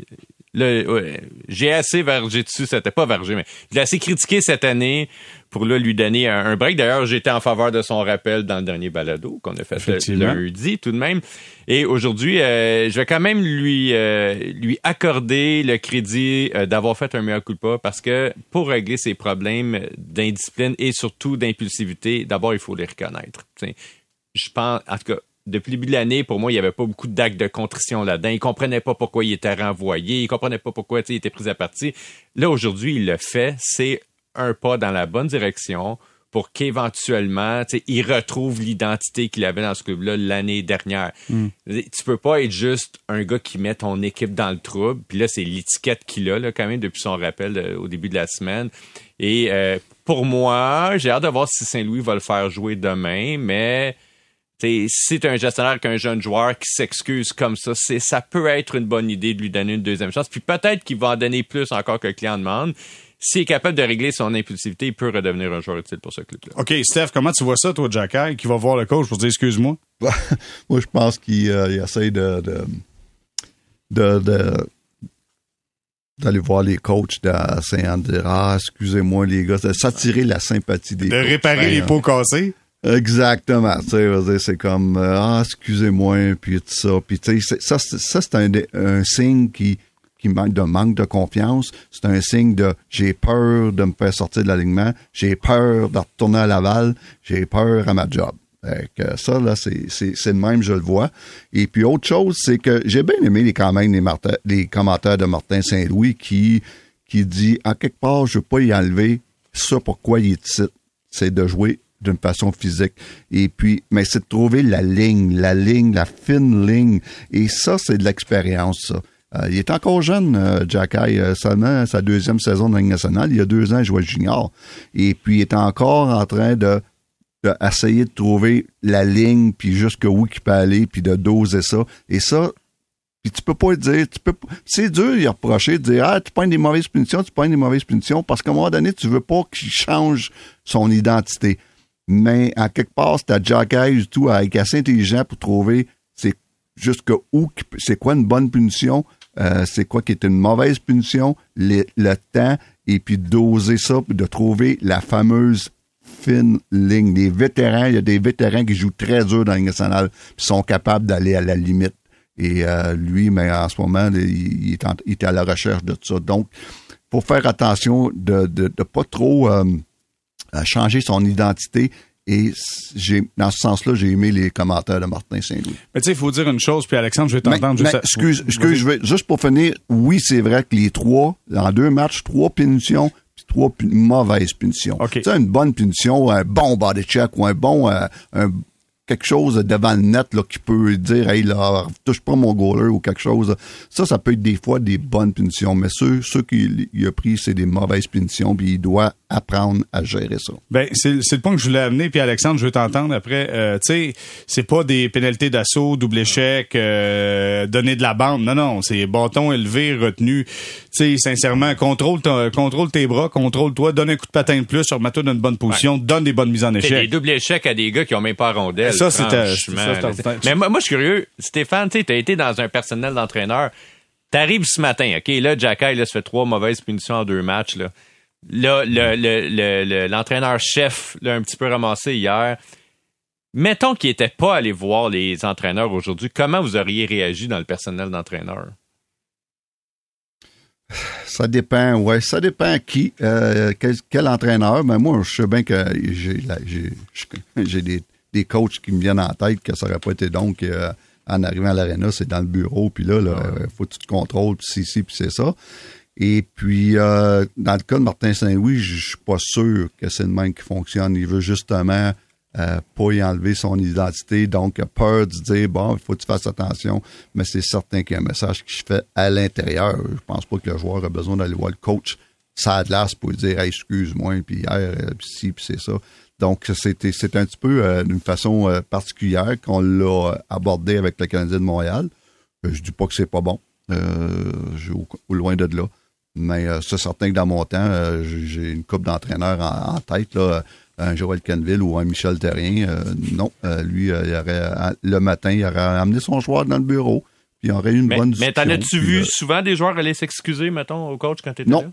ouais, j'ai assez vergé dessus. C'était pas vergé, mais je l'ai assez critiqué cette année pour là, lui donner un, un break. D'ailleurs, j'étais en faveur de son rappel dans le dernier balado qu'on a fait le- lundi tout de même. Et aujourd'hui, euh, je vais quand même lui euh, lui accorder le crédit euh, d'avoir fait un meilleur coup de pas parce que pour régler ses problèmes d'indiscipline et surtout d'impulsivité, d'abord il faut les reconnaître. T'sais, je pense, en tout cas, depuis le début de l'année, pour moi, il n'y avait pas beaucoup d'actes de contrition là-dedans. Il comprenait pas pourquoi il était renvoyé. Il comprenait pas pourquoi tu sais, il était pris à partie. Là, aujourd'hui, il le fait. C'est un pas dans la bonne direction pour qu'éventuellement, tu sais, il retrouve l'identité qu'il avait dans ce club-là l'année dernière. Tu peux pas être juste un gars qui met ton équipe dans le trouble. Puis là, c'est l'étiquette qu'il a là, quand même depuis son rappel euh, au début de la semaine. Et euh, pour moi, j'ai hâte de voir si Saint-Louis va le faire jouer demain, mais T'sais, si tu un gestionnaire qu'un jeune joueur qui s'excuse comme ça, c'est ça peut être une bonne idée de lui donner une deuxième chance. Puis peut-être qu'il va en donner plus encore que le client demande. S'il est capable de régler son impulsivité, il peut redevenir un joueur utile pour ce club-là. OK, Steph, comment tu vois ça, toi, Jacky, qui va voir le coach pour dire excuse-moi? [laughs] Moi, je pense qu'il euh, essaie de, de, de, de- d'aller voir les coachs de Saint-André. Ah, excusez-moi, les gars, de s'attirer la sympathie des De coachs. réparer les Ben, pots cassés? Exactement. Tu sais, c'est comme euh, ah excusez-moi puis tout ça. Puis tu sais, ça ça c'est un, un signe qui qui manque de manque de confiance. C'est un signe de j'ai peur de me faire sortir de l'alignement, j'ai peur de retourner à Laval, j'ai peur à ma job. Fait que ça là c'est c'est le même je le vois. Et puis autre chose c'est que j'ai bien aimé les quand même les, commentaires de Martin Saint-Louis qui qui dit en quelque part je veux pas y enlever ça pourquoi il est c'est de jouer d'une façon physique. Et puis, mais c'est de trouver la ligne, la ligne, la fine ligne. Et ça, c'est de l'expérience, ça. Euh, il est encore jeune, euh, Jack Eye, euh, seulement sa deuxième saison de Ligue nationale. Il y a deux ans, il jouait junior. Et puis, il est encore en train de, de de trouver la ligne, puis jusqu'où il peut aller, puis de doser ça. Et ça, puis tu peux pas dire, tu peux c'est dur y reprocher de dire ah tu prends des mauvaises punitions, tu prends des mauvaises punitions parce qu'à un moment donné tu veux pas qu'il change son identité. Mais à quelque part c'est à Hayes tout à être assez intelligent pour trouver c'est jusqu'à où qui peut- c'est quoi une bonne punition, euh, c'est quoi qui est une mauvaise punition, le, temps et puis doser ça puis de trouver la fameuse fine ligne. Les vétérans, il y a des vétérans qui jouent très dur dans la puis sont capables d'aller à la limite. Et euh, lui, mais en ce moment, il, est à la recherche de ça. Donc, faut faire attention de de, de pas trop euh, à changer son identité. Et j'ai dans ce sens-là, j'ai aimé les commentaires de Martin Saint-Louis. Mais tu sais, il faut dire une chose, puis Alexandre, je vais Mais- t'entendre mais juste à- excuse, excuse, je vais, juste pour finir, oui, c'est vrai que les trois, en deux matchs, trois punitions, puis trois mauvaises punitions. OK. Tu sais, une bonne punition, un bon body check ou un bon, euh, un- quelque chose devant le net là, qui peut dire, hey, là, touche pas mon goaler ou quelque chose. Ça, ça peut être des fois des bonnes punitions, mais ceux, ceux qu'il il a pris, c'est des mauvaises punitions, puis il doit apprendre à gérer ça. Ben, c'est le point que je voulais amener. Puis Alexandre, je veux t'entendre après. Euh, tu sais, c'est pas des pénalités d'assaut, double échec, euh, donner de la bande. Non, non, c'est bâton élevé, retenu. Tu sais, sincèrement, contrôle, ton- contrôle tes bras, contrôle-toi, donne un coup de patin de plus, remets-toi dans une bonne position, donne des bonnes mises en T'sais, des échec. doubles échecs à des gars qui ont même pas rondelle. Ça, c'était- c'était- Mais moi, moi, je suis curieux. Stéphane, tu as été dans un personnel d'entraîneur. T'arrives ce matin, OK? Là, Jacky, là, se fait trois mauvaises punitions en deux matchs. Là, là le- le- le- le- l'entraîneur-chef l'a un petit peu ramassé hier. Mettons qu'il n'était pas allé voir les entraîneurs aujourd'hui. Comment vous auriez réagi dans le personnel d'entraîneur? Ça dépend, ouais, ça dépend qui, euh, quel, quel entraîneur. Mais moi, je sais bien que j'ai la- j'ai [laughs] j'ai des, des coachs qui me viennent en tête que ça aurait pas été donc euh, en arrivant à l'aréna, c'est dans le bureau, puis là, euh, faut que tu te contrôles, puis c'est ici, puis c'est ça. Et puis, euh, dans le cas de Martin Saint-Louis, je suis pas sûr que c'est le même qui fonctionne. Il veut justement euh, pas y enlever son identité, donc il a peur de dire, bon, il faut que tu fasses attention, mais c'est certain qu'il y a un message qui se fait à l'intérieur. Je pense pas que le joueur a besoin d'aller voir le coach ça l'as pour lui dire Hey, excuse-moi, puis hier, puis ci, puis c'est ça. Donc, c'était c'est un petit peu euh, d'une façon euh, particulière qu'on l'a abordé avec le Canadien de Montréal. Euh, je dis pas que c'est pas bon. Euh, je- au, au loin de là. Mais euh, c'est certain que dans mon temps, euh, j'ai une coupe d'entraîneurs en, en tête, là, un Joël Canville ou un Michel Terrien. Euh, non, euh, lui, euh, il aurait, le matin, il aurait amené son joueur dans le bureau, puis il aurait eu une Mais, bonne mais discussion. t'en as-tu vu euh, souvent des joueurs aller s'excuser, mettons, au coach quand t'étais Non. là?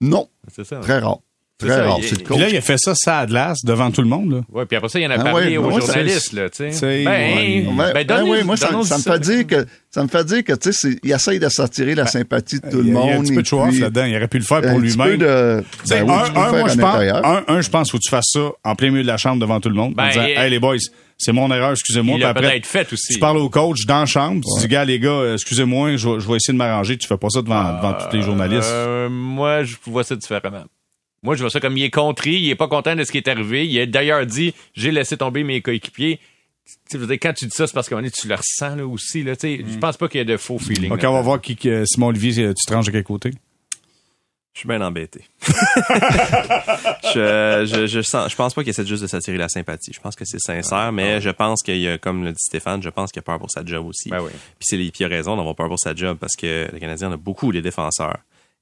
Non, C'est ça. très rare. Très ça, rare. il- C'est le puis Puis là, coach. il a fait ça, ça à glace, devant tout le monde. Là. Ouais, puis après ça, il en a Ah parlé ouais, aux ça- journalistes, là, tu sais. c'est- Ben, ouais. Ouais, ben, ouais, donne-nous- ouais, moi, ça, me fait dire que ça me fait dire que tu sais, il essaye de s'attirer la sympathie de tout le y monde. il y a un petit peu de puis là-dedans. Il aurait pu le faire pour lui-même. de. Ben oui, un, un, moi, je pense, un, un, je pense, faut que tu fasses ça en plein milieu de la chambre devant tout le monde. en Ben, disant, et- hey, les boys, c'est mon erreur, excusez-moi. il peut-être fait aussi. tu parles au coach dans la chambre, tu dis, gars, les gars, euh, excusez-moi, je, vais- je vais essayer de m'arranger. Tu fais pas ça devant, devant tous les journalistes. Euh, moi, je vois ça différemment. Moi, je vois ça comme il est contrit, il est pas content de ce qui est arrivé. Il a d'ailleurs dit j'ai laissé tomber mes coéquipiers. Tu sais, quand tu dis ça, c'est parce que tu le ressens là aussi. Là, tu sais. Je pense pas qu'il y ait de faux feeling. OK, là. on va voir qui, que- Simon Olivier, euh, tu te ranges de quel côté? Je suis bien embêté. [laughs] je, je, je, sens, je pense pas qu'il essaie juste de s'attirer la sympathie. Je pense que c'est sincère, mais je pense qu'il y a, comme le dit Stéphane, je pense qu'il a peur pour sa job aussi. Ben oui. Puis c'est puis il a raison d'avoir peur pour sa job parce que le Canadien en a beaucoup les défenseurs.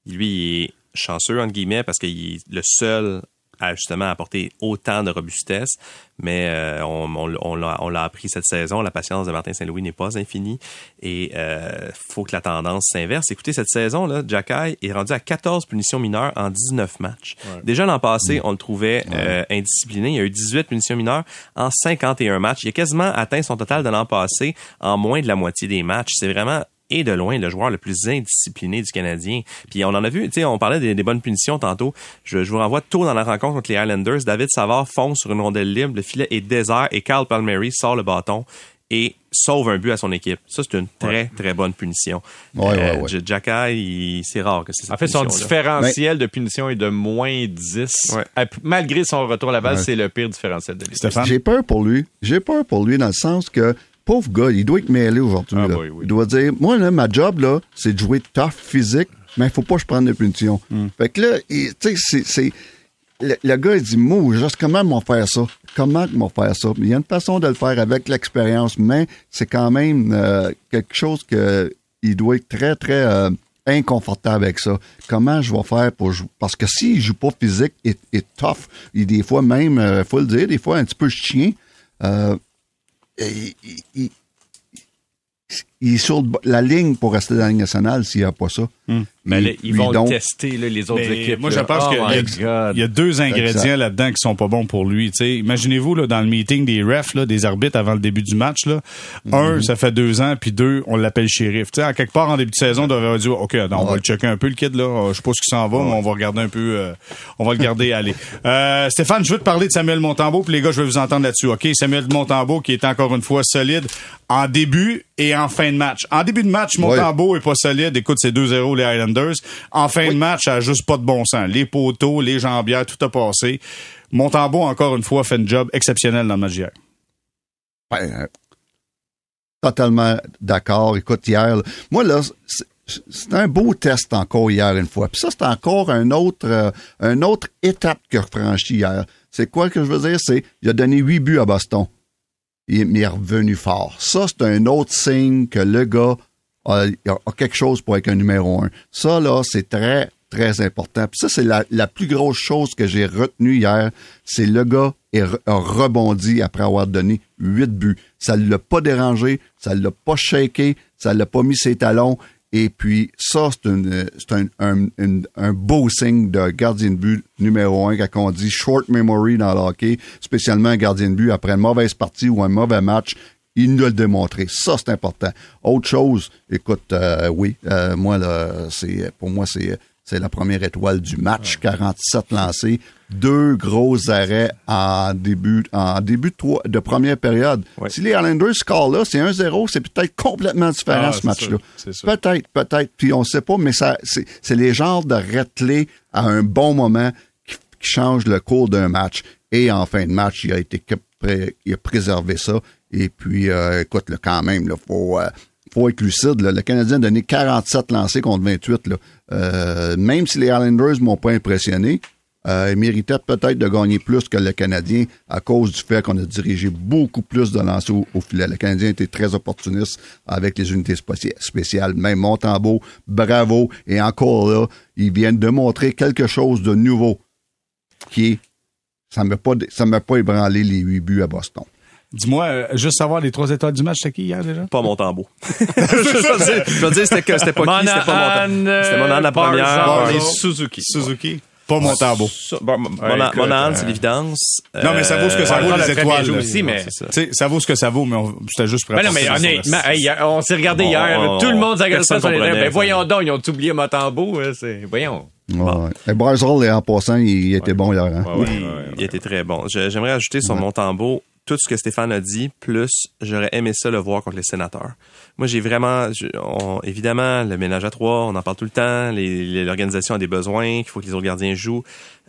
Lui, il est chanceux entre guillemets parce qu'il est le seul à justement apporter autant de robustesse, mais euh, on, on, on l'a on l'a appris cette saison. La patience de Martin Saint-Louis n'est pas infinie et euh, faut que la tendance s'inverse. Écoutez, cette saison là, Jacky est rendu à 14 punitions mineures en 19 matchs. Déjà l'an passé, on le trouvait euh, indiscipliné. Il y a eu 18 punitions mineures en 51 matchs. Il a quasiment atteint son total de l'an passé en moins de la moitié des matchs. C'est vraiment et de loin le joueur le plus indiscipliné du Canadien. Puis on en a vu, tu sais, on parlait des, des bonnes punitions tantôt. Je, je vous renvoie tôt dans la rencontre contre les Islanders. David Savard fonce sur une rondelle libre, le filet est désert et Carl Palmieri sort le bâton et sauve un but à son équipe. Ça, c'est une très, très bonne punition. Ouais, ouais, ouais. Jacka, c'est rare que c'est En fait, son différentiel de punition est de moins 10. Ouais. À- Malgré son retour à la balle, Ouais. c'est le pire différentiel de l'histoire. J'ai peur pour lui. J'ai peur pour lui dans le sens que, pauvre gars, il doit être mêlé aujourd'hui. Ah là. oui, oui. Il doit dire, moi, là, ma job, là, c'est de jouer tough physique, mais il faut pas que je prenne de punition. Hmm. Fait que là, tu sais, c'est- c'est... Le, le gars, il dit, moi, juste comment m'ont faire ça? Comment m'ont faire ça? Il y a une façon de le faire avec l'expérience, mais c'est quand même euh, quelque chose que il doit être très, très euh, inconfortable avec ça. Comment je vais faire pour jouer? Parce que s'il joue pas physique et, et tough, il des fois même, euh, faut le dire, des fois un petit peu chien, euh, il, il- il- il est sur la ligne pour rester dans la Ligue nationale s'il n'y a pas ça. Mais là, ils vont donc- tester, là, les autres Mais équipes. moi, là. je pense Oh qu'il y, a- il y a deux ingrédients là-dedans qui sont pas bons pour lui. Imaginez-vous là, dans le meeting des refs, là, des arbitres avant le début du match. Là, Mhm. Un, ça fait deux ans, puis deux, on l'appelle shérif. Tu sais, à quelque part en début de saison, on devrait dire OK, on va le checker un peu le kid là. Je sais pas ce qui s'en va, mais on va regarder un peu. euh, on va le garder [laughs] aller. Euh, Stéphane, je veux te parler de Samuel Montembeau, puis les gars, je vais vous entendre là-dessus. OK, Samuel Montembeau qui est encore une fois solide en début et en fin de match. En début de match, Montembeau est pas solide. Écoute, c'est 2-0 les Highlanders. En fin de match, ça a juste pas de bon sens. Les poteaux, les jambières, tout a passé. Montembeau, encore une fois, fait un job exceptionnel dans le match d'hier. Ben, euh, totalement d'accord. Écoute, hier, là, moi, là, c'est- un beau test encore hier une fois. Puis ça, c'est encore un autre, euh, un autre étape a franchi hier. C'est quoi que je veux dire? C'est il a donné huit buts à Boston. Il, est- revenu fort. Ça, c'est un autre signe que le gars a, quelque chose pour être un numéro un. Ça, là, c'est très, très important. Puis ça, c'est la, plus grosse chose que j'ai retenue hier. C'est le gars a rebondi après avoir donné huit buts. Ça ne l'a pas dérangé, ça ne l'a pas shaké, ça ne l'a pas mis ses talons. Et puis, ça, c'est un, un- beau signe de gardien de but numéro un quand on dit short memory dans le hockey, spécialement un gardien de but après une mauvaise partie ou un mauvais match. Il nous l'a démontré. Ça, c'est important. Autre chose, écoute, euh, oui, euh, moi, là, c'est, pour moi, c'est, c'est la première étoile du match. 47 lancés, deux gros arrêts en début, en début de, trois- de première période. Si les Islanders scorent là, c'est 1-0, c'est peut-être complètement différent Ah, ce match-là. Peut-être, peut-être, puis on sait pas, mais ça, c'est, les genres de clés à un bon moment qui, qui changent le cours d'un match. Et en fin de match, il a été il a préservé ça. Et puis, euh, écoute, là, quand même, il faut, euh, faut être lucide. là. Le Canadien a donné 47 lancés contre 28. Là. Euh, même si les Islanders m'ont pas impressionné, euh, ils méritaient peut-être de gagner plus que le Canadien à cause du fait qu'on a dirigé beaucoup plus de lancers au, filet. Le Canadien était très opportuniste avec les unités spéci- spéciales. Même Montembeau, bravo. Et encore là, ils viennent de montrer quelque chose de nouveau qui est ça ne m'a pas, ça m'a pas ébranlé les huit buts à Boston. Dis-moi, euh, juste savoir les trois étoiles du match, c'était qui hier déjà? Pas mon tambour. [laughs] je veux dire, c'était que- c'était pas qui, c'était pas mon Monahan, C'était Monahan la première. Et Suzuki. Suzuki. Pas Montembeau. Bon, Mon- Monahan, Monahan, euh, c'est l'évidence. Non, mais ça vaut ce que ça vaut, les étoiles. aussi, mais- c'est ça. Tu sais, ça vaut ce que ça vaut, mais on- c'était juste pour Ben non, mais honnêtement, hey, on s'est regardé hier, on- tout le monde s'est regardé personne ça, ben voyons donc, ils ont oublié Motambo, hein, c'est, voyons. Ouais. Et en passant, il était bon hier. Hein? Ouais, Oui, ouais, ouais. il était très bon. J'aimerais ajouter sur mon tambour tout ce que Stéphane a dit, plus j'aurais aimé ça le voir contre les sénateurs. Moi, j'ai vraiment, on- évidemment, le ménage à trois, on en parle tout le temps, l'organisation a des besoins, qu'il faut que les autres gardiens jouent.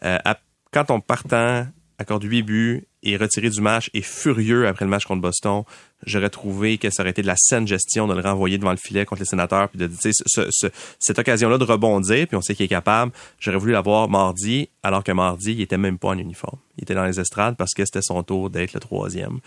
Euh, à- quand on partant accorde huit buts est retiré du match et furieux après le match contre Boston, j'aurais trouvé que ça aurait été de la saine gestion de le renvoyer devant le filet contre les sénateurs, puis de tu sais, ce- ce- cette occasion-là de rebondir, puis on sait qu'il est capable. J'aurais voulu l'avoir mardi, alors que mardi, il était même pas en uniforme. Il était dans les estrades parce que c'était son tour d'être le troisième.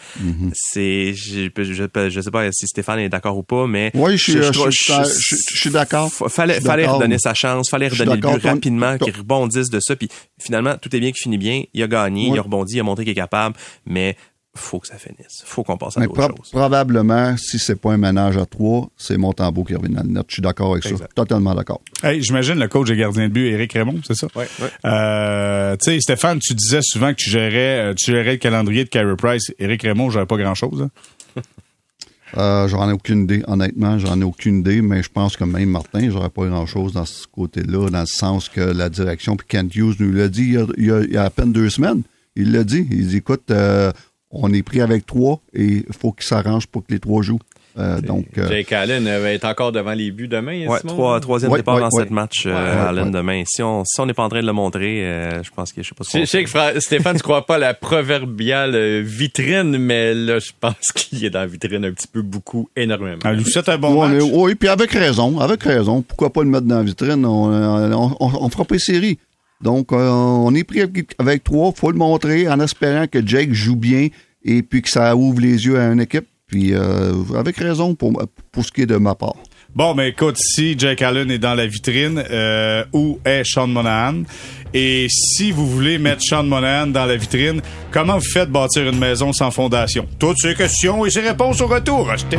C'est, je, je, je sais pas si Stéphane est d'accord ou pas, mais Oui, je suis- je suis- je- je- suis d'accord. Fa- Fallait, fallait redonner sa chance, fallait redonner le but rapidement, qu'il rebondisse de ça, puis finalement tout est bien qui finit bien. Il a gagné, Ouais. il a rebondi, il a montré qu'il est capable, mais faut que ça finisse. Faut qu'on passe à d'autres pro- choses. probablement, si c'est pas un ménage à trois, c'est Montembeau qui revient dans le net. Je suis d'accord avec ça. Totalement d'accord. Hey, j'imagine le coach des gardiens de but, Éric Raymond, c'est ça? Ouais, ouais. Euh, tu sais, Stéphane, tu disais souvent que tu gérais, euh, tu gérais le calendrier de Carey Price. Éric Raymond, j'avais pas grand-chose. hein. Euh, j'en ai aucune idée, honnêtement, j'en ai aucune idée, mais je pense que même Martin, j'aurais pas grand chose dans ce côté-là, dans le sens que la direction, puis Kent Hughes nous l'a dit y a- il y a à peine deux semaines. Il l'a dit. Il dit écoute, euh, on est pris avec trois et il faut qu'il s'arrange pour que les trois jouent. Euh, donc, euh, Jake Allen euh, va être encore devant les buts demain. Ouais, Simon? trois, troisième Ouais, départ ouais, dans ouais. cette match, euh, Ouais, Allen, ouais. demain. Si on si on n'est pas en train de le montrer, euh, je pense que je sais pas ce Je qu'on je sais que Fra- Stéphane, tu crois pas à la proverbiale euh, vitrine, mais là, je pense [laughs] qu'il est dans la vitrine un petit peu beaucoup, énormément. Ah, c'est un bon ouais, match. oui, puis avec raison, avec raison. Pourquoi pas le mettre dans la vitrine? On, on, on, on fera pas les séries. Donc, euh, on est pris avec, avec trois. faut le montrer en espérant que Jake joue bien et puis que ça ouvre les yeux à une équipe. Puis, euh, avec raison pour, pour ce qui est de ma part. Bon, mais écoute, si Jake Allen est dans la vitrine, euh, où est Sean Monahan? Et si vous voulez mettre Sean Monahan dans la vitrine, comment vous faites bâtir une maison sans fondation? Toutes ces questions et ces réponses au retour. Restez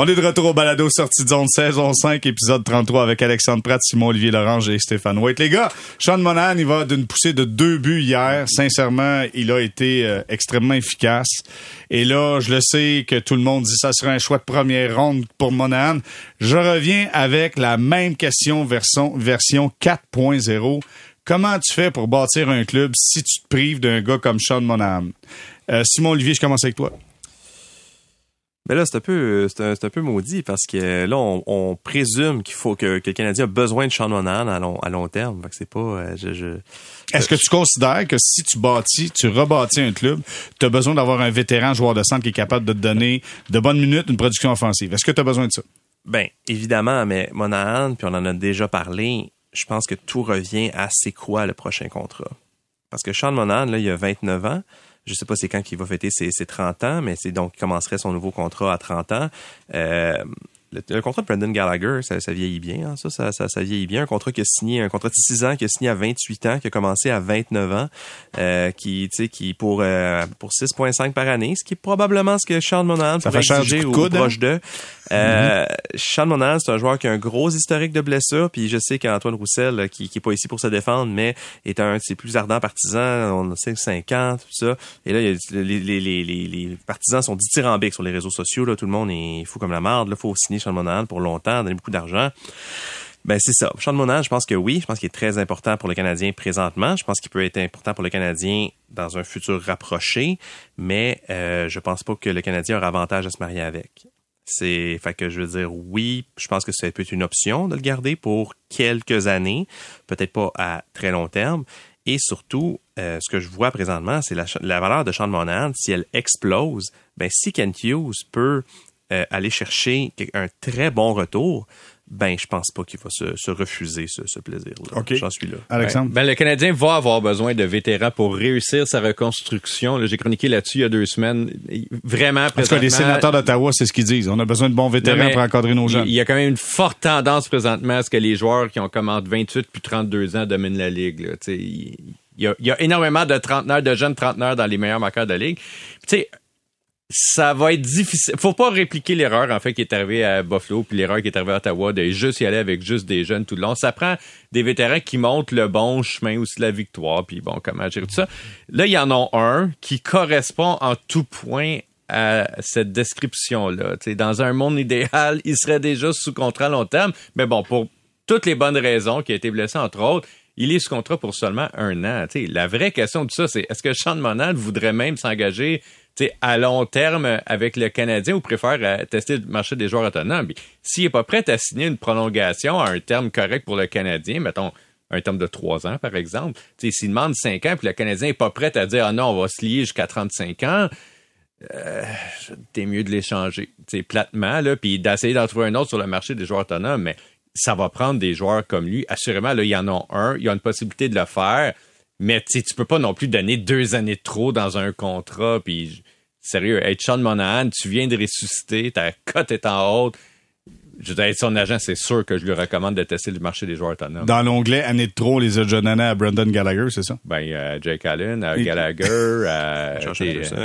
On est de retour au balado sortie de zone saison 5, épisode 33 avec Alexandre Pratt, Simon-Olivier Lorange et Stéphane White. Les gars, Sean Monahan, il va d'une poussée de deux buts hier. Sincèrement, il a été euh, extrêmement efficace. Et là, je le sais que tout le monde dit ça serait un choix de première ronde pour Monahan. Je reviens avec la même question version, version 4.0. Comment tu fais pour bâtir un club si tu te prives d'un gars comme Sean Monahan? Euh, Simon-Olivier, je commence avec toi. Mais là, c'est un peu, c'est un, c'est un peu maudit parce que là, on, on présume qu'il faut que, que le Canadien a besoin de Sean Monahan à long, à long terme. Fait que c'est pas, euh, je, je, Est-ce que tu considères que si tu bâtis, tu rebâtis un club, tu as besoin d'avoir un vétéran joueur de centre qui est capable de te donner de bonnes minutes, une production offensive? Est-ce que tu as besoin de ça? Ben, évidemment, mais Monahan, puis on en a déjà parlé, je pense que tout revient à c'est quoi le prochain contrat? Parce que Sean Monahan, là, il a 29 ans. Je sais pas c'est quand qu'il va fêter ses, ses 30 ans, mais c'est donc il commencerait son nouveau contrat à 30 ans. Euh, le, le contrat de Brendan Gallagher, ça, ça vieillit bien, hein, ça, ça, ça, ça vieillit bien. Un contrat qui a signé, un contrat de 6 ans qui a signé à 28 ans, qui a commencé à 29 ans, euh, qui, tu sais, qui pour euh, pour 6,5 par année, ce qui est probablement ce que Sean Monahan pourrait exiger ou coude, hein? proche de. Euh, Sean Monahan, c'est un joueur qui a un gros historique de blessures, puis je sais qu'Antoine Roussel, euh, qui, qui est pas ici pour se défendre, mais est un de ses plus ardents partisans, on sait 50, tout ça. Et là, il y a- les, les, les, les, les partisans sont dithyrambiques sur les réseaux sociaux, là, tout le monde est fou comme la marde, là, faut signer Sean Monahan pour longtemps, donner beaucoup d'argent. Ben c'est ça. Sean Monahan, je pense que oui. Je pense qu'il est très important pour le Canadien présentement. Je pense qu'il peut être important pour le Canadien dans un futur rapproché, mais euh, je pense pas que le Canadien aura avantage à se marier avec. C'est fait que je veux dire oui, je pense que ça peut être une option de le garder pour quelques années, peut-être pas à très long terme. Et surtout, euh, ce que je vois présentement, c'est la, la valeur de Sean Monahan. Si elle explose, ben si Kent Hughes peut euh, aller chercher un très bon retour, ben je pense pas qu'il va se, se refuser ce, ce plaisir-là. OK. J'en suis là. Alexandre? Ben, le Canadien va avoir besoin de vétérans pour réussir sa reconstruction. Là, J'ai chroniqué là-dessus il y a deux semaines. Vraiment, Parce que les présentement, sénateurs d'Ottawa, c'est ce qu'ils disent. On a besoin de bons vétérans pour encadrer nos jeunes. Il y a quand même une forte tendance présentement à ce que les joueurs qui ont comme entre 28 puis 32 ans dominent la ligue. là. Tu sais, Il y, a, il y a énormément de trentenaires, de jeunes trentenaires dans les meilleurs marqueurs de la ligue. Puis, Tu sais, ça va être difficile. Faut pas répliquer l'erreur en fait qui est arrivée à Buffalo puis l'erreur qui est arrivée à Ottawa de juste y aller avec juste des jeunes tout le long. Ça prend des vétérans qui montrent le bon chemin aussi la victoire puis bon comment gérer tout ça. Là, il y en a un qui correspond en tout point à cette description-là. Dans un monde idéal, il serait déjà sous contrat long terme, mais bon, pour toutes les bonnes raisons, qui a été blessé entre autres, il est sous contrat pour seulement un an. Tu sais, la vraie question de ça, c'est est-ce que Sean Monad voudrait même s'engager à long terme avec le Canadien ou préfère euh, tester le marché des joueurs autonomes? S'il est pas prêt à signer une prolongation à un terme correct pour le Canadien, mettons un terme de trois ans, par exemple, s'il demande cinq ans, puis le Canadien est pas prêt à dire « Ah non, on va se lier jusqu'à 35 ans », euh, t'es mieux de l'échanger, sais, platement, là, puis d'essayer d'en trouver un autre sur le marché des joueurs autonomes, mais ça va prendre des joueurs comme lui. Assurément, là, il y en a un, il y a une possibilité de le faire, mais tu peux pas non plus donner deux années de trop dans un contrat, puis sérieux, être Sean Monahan, tu viens de ressusciter, ta cote est en haute, je veux être son agent, c'est sûr que je lui recommande de tester le marché des joueurs autonomes. Dans l'onglet année de trop, les a donné à Brandon Gallagher, c'est ça? Ben, euh, Jake Allen, à Gallagher, à [laughs] Anderson.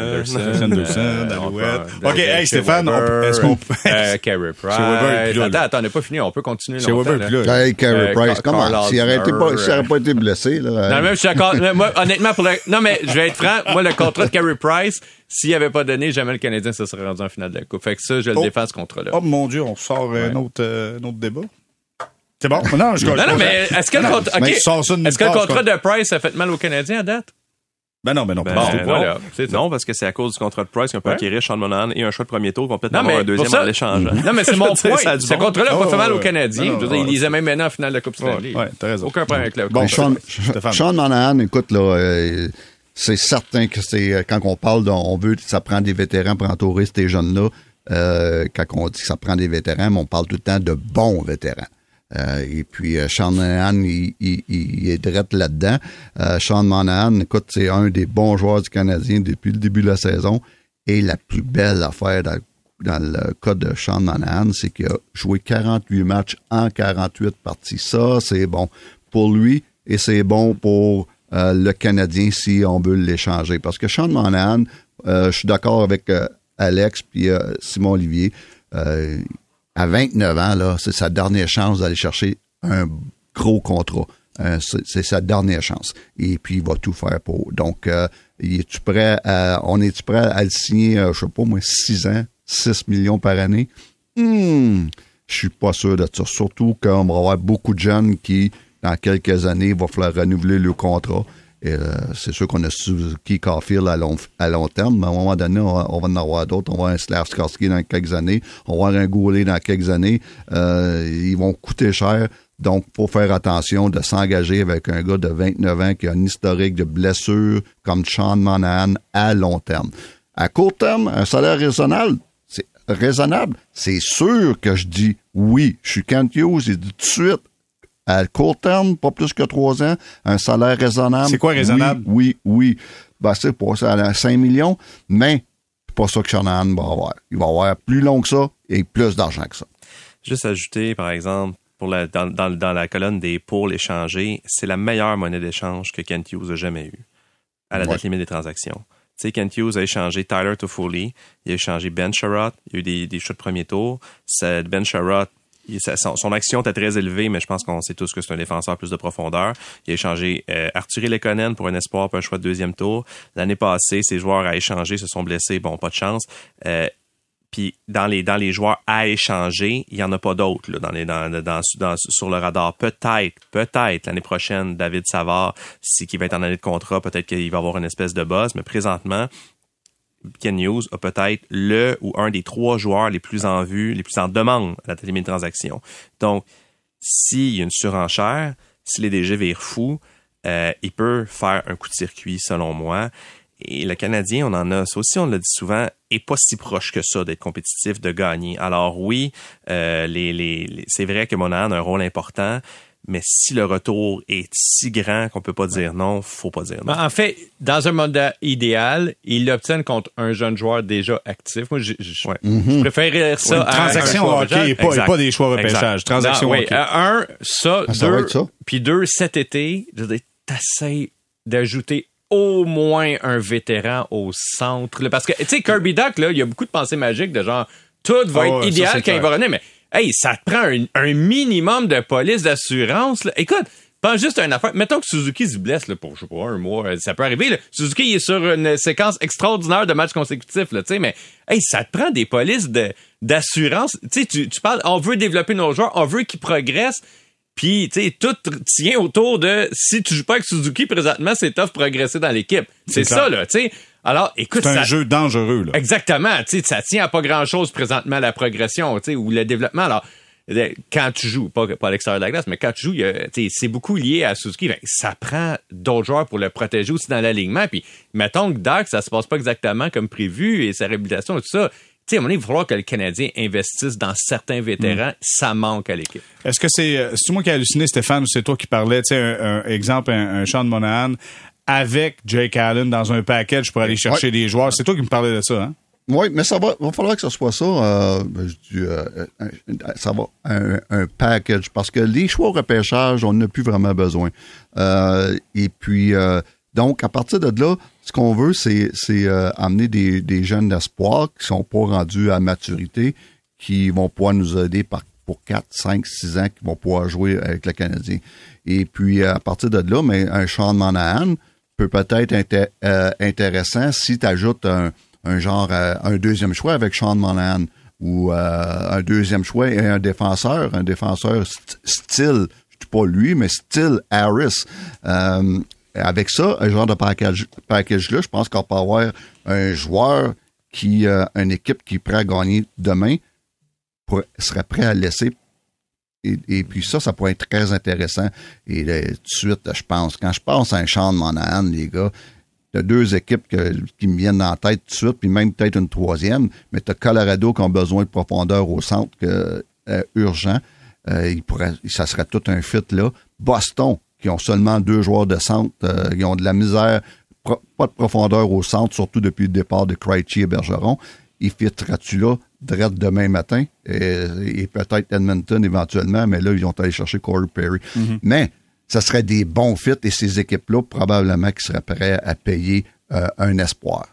Anderson, euh, Alouette. on OK, peut- hey, Stéphane, est-ce qu'on- euh, Carey [laughs] Price. Attends, attends, on n'a pas fini, on peut continuer Chez longtemps, Weber, là. Hey, Carey Euh, Price, comment? S'il n'aurait pas, s'il aurait pas été blessé, là. Non, euh, même, je suis d'accord. Honnêtement, pour le... Non, mais je vais être franc. Moi, le contrat de Carey Price, s'il avait pas donné, jamais le Canadien se serait rendu en finale de la Coupe. Fait que ça, je le Oh. défends, ce contrat-là. Oh mon Dieu, on sort euh, un, autre, euh, un autre débat. C'est bon? Non, je non, non, mais est-ce que le Non, non, contrat, de nulle Est-ce que le part, contrat c'est de Price a fait mal aux Canadiens à date? Ben non, ben non. Ben, pas du Bon, tout. voilà. C'est ça. Non, parce que c'est à cause du contrat de Price qu'on peut Ouais. acquérir Sean Monahan et un choix de premier tour. Vont peut-être Non, avoir mais un deuxième ça- en l'échange. Non, mais c'est [laughs] mon point. Ce bon. contrat-là n'a Oh, pas fait mal ouais, aux Canadiens. ouais. Je veux dire, Ouais, il les a même maintenant en finale de la Coupe Ouais, Stanley. ouais, t'as raison. Aucun problème avec le contrat. Sean. Sean Monahan, écoute, là, euh, c'est certain que c'est euh, quand on parle, on veut, ça prend des vétérans pour entourer ces jeunes-là. Euh, quand on dit que ça prend des vétérans, mais on parle tout le temps de bons vétérans. Euh, et puis, euh, Sean Monahan, il, il- il est direct là-dedans. Sean Monahan, écoute, c'est un des bons joueurs du Canadien depuis le début de la saison. Et la plus belle affaire dans, dans le cas de Sean Monahan, c'est qu'il a joué 48 matchs en 48 parties. Ça, c'est bon pour lui et c'est bon pour euh, le Canadien si on veut l'échanger. Parce que Sean Monahan, euh, je suis d'accord avec euh, Alex puis Simon Olivier. à 29 ans, là, c'est sa dernière chance d'aller chercher un gros contrat. C'est sa dernière chance. Et puis, il va tout faire pour. Donc, on est-tu prêt à le signer, je sais pas moi, 6 ans, 6 millions par année? Hmm, je suis pas sûr de ça. Surtout qu'on va avoir beaucoup de jeunes qui, dans quelques années, va falloir renouveler le contrat. Et euh, c'est sûr qu'on a Suzuki Caulfield à long, à long terme, mais à un moment donné, on va, en avoir d'autres. On va avoir un Slavskarski dans quelques années. On va avoir un Goulet dans quelques années. Euh, ils vont coûter cher. Donc, faut faire attention de s'engager avec un gars de 29 ans qui a un historique de blessures comme Sean Monahan à long terme. À court terme, un salaire raisonnable, c'est raisonnable. C'est sûr que je dis oui. Je suis Kent Hughes, j'ai dit tout de suite. À court terme, pas plus que trois ans, un salaire raisonnable. C'est quoi raisonnable? Oui, oui. oui. Ben, c'est pas ça à 5 millions, mais c'est pas ça que Shanahan va avoir. Il va avoir plus long que ça et plus d'argent que ça. Juste ajouter, par exemple, pour la, dans, dans, dans la colonne des pour l'échanger, c'est la meilleure monnaie d'échange que Kent Hughes a jamais eue à la Ouais. date limite des transactions. Tu sais, Kent Hughes a échangé Tyler Toffoli, il a échangé Ben Sherratt, il y a eu des, des choix de premier tour. Ben sa- son, action était très élevée, mais je pense qu'on sait tous que c'est un défenseur plus de profondeur. Il a échangé euh, Arthur Lekonen pour un espoir pour un choix de deuxième tour. L'année passée, ses joueurs à échanger se sont blessés. Bon, pas de chance. Euh, puis dans les dans les joueurs à échanger, il y en a pas d'autres là, dans les dans, dans, dans- sur le radar. Peut-être, peut-être l'année prochaine, David Savard, si qui va être en année de contrat, peut-être qu'il va avoir une espèce de buzz, mais présentement, Ken Hughes a peut-être le ou un des trois joueurs les plus en vue, les plus en demande à la télé de transaction. Donc, s'il y a une surenchère, si les DG virent fou, euh, il peut faire un coup de circuit, selon moi. Et le Canadien, on en a, ça aussi, on l'a dit souvent, est pas si proche que ça d'être compétitif, de gagner. Alors oui, euh, c'est vrai que Monahan a un rôle important, mais si le retour est si grand qu'on peut pas dire non, faut pas dire non. Ben, En fait, dans un mandat idéal, ils l'obtiennent contre un jeune joueur déjà actif. Moi, je, je, Ouais. je préférerais ça Une à un transaction hockey et pas, et Exact. pas des choix repêchage. Transaction Non, oui, hockey. euh, un, ça, Ah, ça deux, puis deux, cet été, je veux dire, t'essayes d'ajouter au moins un vétéran au centre. parce que, tu sais, Kirby Duck, là, il y a beaucoup de pensées magiques de genre, tout va Ah être ouais, ça, idéal quand il va revenir, mais hey, ça te prend un, un minimum de police d'assurance. Écoute, pas juste une affaire. Mettons que Suzuki se blesse là, pour, je sais pas, un mois, euh, ça peut arriver. là. Suzuki il est sur une séquence extraordinaire de matchs consécutifs, là, tu sais, mais hey, ça te prend des polices de, d'assurance. Tu sais, tu tu parles, on veut développer nos joueurs, on veut qu'ils progressent. Puis, tu sais, tout tient autour de si tu joues pas avec Suzuki présentement, c'est tough progresser dans l'équipe. C'est ça, là, tu sais. Alors, écoute, C'est un ça- jeu dangereux, là. Exactement. Tu sais, ça tient à pas grand-chose présentement, la progression, tu sais, ou le développement. Alors, euh, quand tu joues, pas, pas à l'extérieur de la glace, mais quand tu joues, c'est beaucoup lié à Suzuki. Que ça prend d'autres joueurs pour le protéger aussi dans l'alignement. Puis, mettons que Dark, ça se passe pas exactement comme prévu et sa réhabilitation et tout ça. Tu sais, à un moment donné, il va falloir que le Canadien investisse dans certains vétérans. Mm. Ça manque à l'équipe. Est-ce que c'est euh, c'est moi qui ai halluciné, Stéphane, ou c'est toi qui parlais, tu sais, un, un exemple, un, un Sean Monahan avec Jake Allen dans un package pour aller chercher des joueurs. C'est toi qui me parlais de ça, hein? Oui, mais ça va, va falloir que ce soit ça. euh, ben, je dis, euh, un- ça va un, un package parce que les choix au repêchage, on n'a plus vraiment besoin. Euh, et puis, euh, donc, à partir de là, ce qu'on veut, c'est euh, amener des, des jeunes d'espoir qui sont pas rendus à maturité, qui vont pouvoir nous aider par, pour 4, 5, 6 ans, qui vont pouvoir jouer avec le Canadien. Et puis, à partir de là, mais un Sean Monahan peut peut-être être euh, intéressant si tu ajoutes un, un genre, euh, un deuxième choix avec Sean Monahan ou euh, un deuxième choix et un défenseur, un défenseur st- style, je dis pas lui, mais style Harris. Avec ça, un genre de package, package-là, je pense qu'on peut avoir un joueur qui, une équipe qui est prêt à gagner demain, serait prêt à laisser et, puis ça, ça pourrait être très intéressant. Et tout de suite, je pense, quand je pense à un Sean Monahan, les gars, t'as deux équipes qui me viennent la tête tout de suite, puis même peut-être une troisième, mais t'as Colorado qui ont besoin de profondeur au centre euh, urgent. Euh, il pourrait, ça serait tout un fit là. Boston, qui ont seulement deux joueurs de centre, euh, ils ont de la misère, pas de profondeur au centre, surtout depuis le départ de Krejci et Bergeron. Il fitteras-tu là, direct demain matin? Et, et peut-être Edmonton éventuellement, mais là, ils ont allé chercher Corey Perry. Mais ça serait des bons fits et ces équipes-là, probablement, qui seraient prêts à payer euh, un espoir.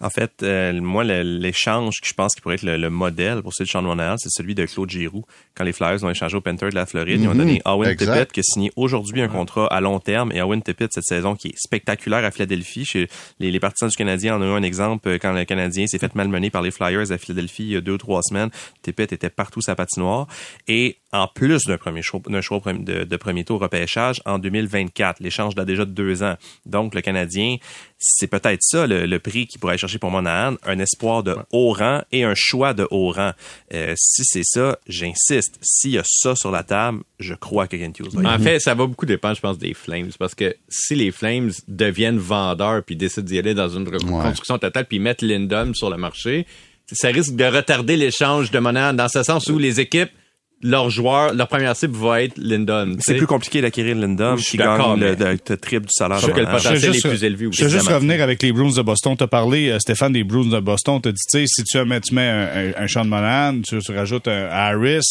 En fait, euh, moi, l'échange que je pense qui pourrait être le, le modèle pour celui de Sean Monahan, c'est celui de Claude Giroux. Quand les Flyers ont échangé au Panther de la Floride, ils ont Mhm. donné Owen Exact. Tippett qui a signé aujourd'hui un contrat à long terme. Et Owen Tippett, cette saison qui est spectaculaire à Philadelphie. Chez les, les partisans du Canadien en ont eu un exemple euh, quand le Canadien s'est fait malmener par les Flyers à Philadelphie il y a deux ou trois semaines. Tippett était partout sa patinoire. Et en plus d'un premier choix, d'un choix de, de premier tour repêchage en 2024. L'échange date déjà de deux ans. Donc, le Canadien, c'est peut-être ça le, le prix qu'il pourrait aller chercher pour Monahan, un espoir de haut rang et un choix de haut rang. Euh, si c'est ça, j'insiste. S'il y a ça sur la table, je crois que Kent Hughes va y En fait, ça va beaucoup dépendre, je pense, des Flames. Parce que si les Flames deviennent vendeurs puis décident d'y aller dans une reconstruction totale puis mettent Lindum sur le marché, ça risque de retarder l'échange de Monahan dans ce sens où les équipes, leurs joueurs, leur première cible va être Lindon. C'est plus compliqué d'acquérir suis qui d'accord, gagne le, mais- le- le triple du salaire. Je que le potentiel Je est juste- plus élevé aussi. Je vais juste revenir avec les Bruins de Boston. T'as parlé, euh, Stéphane, des Bruins de Boston. T'as dit, tu sais, si tu mets, tu mets un, un, un Sean Monahan, tu, tu rajoutes un Harris,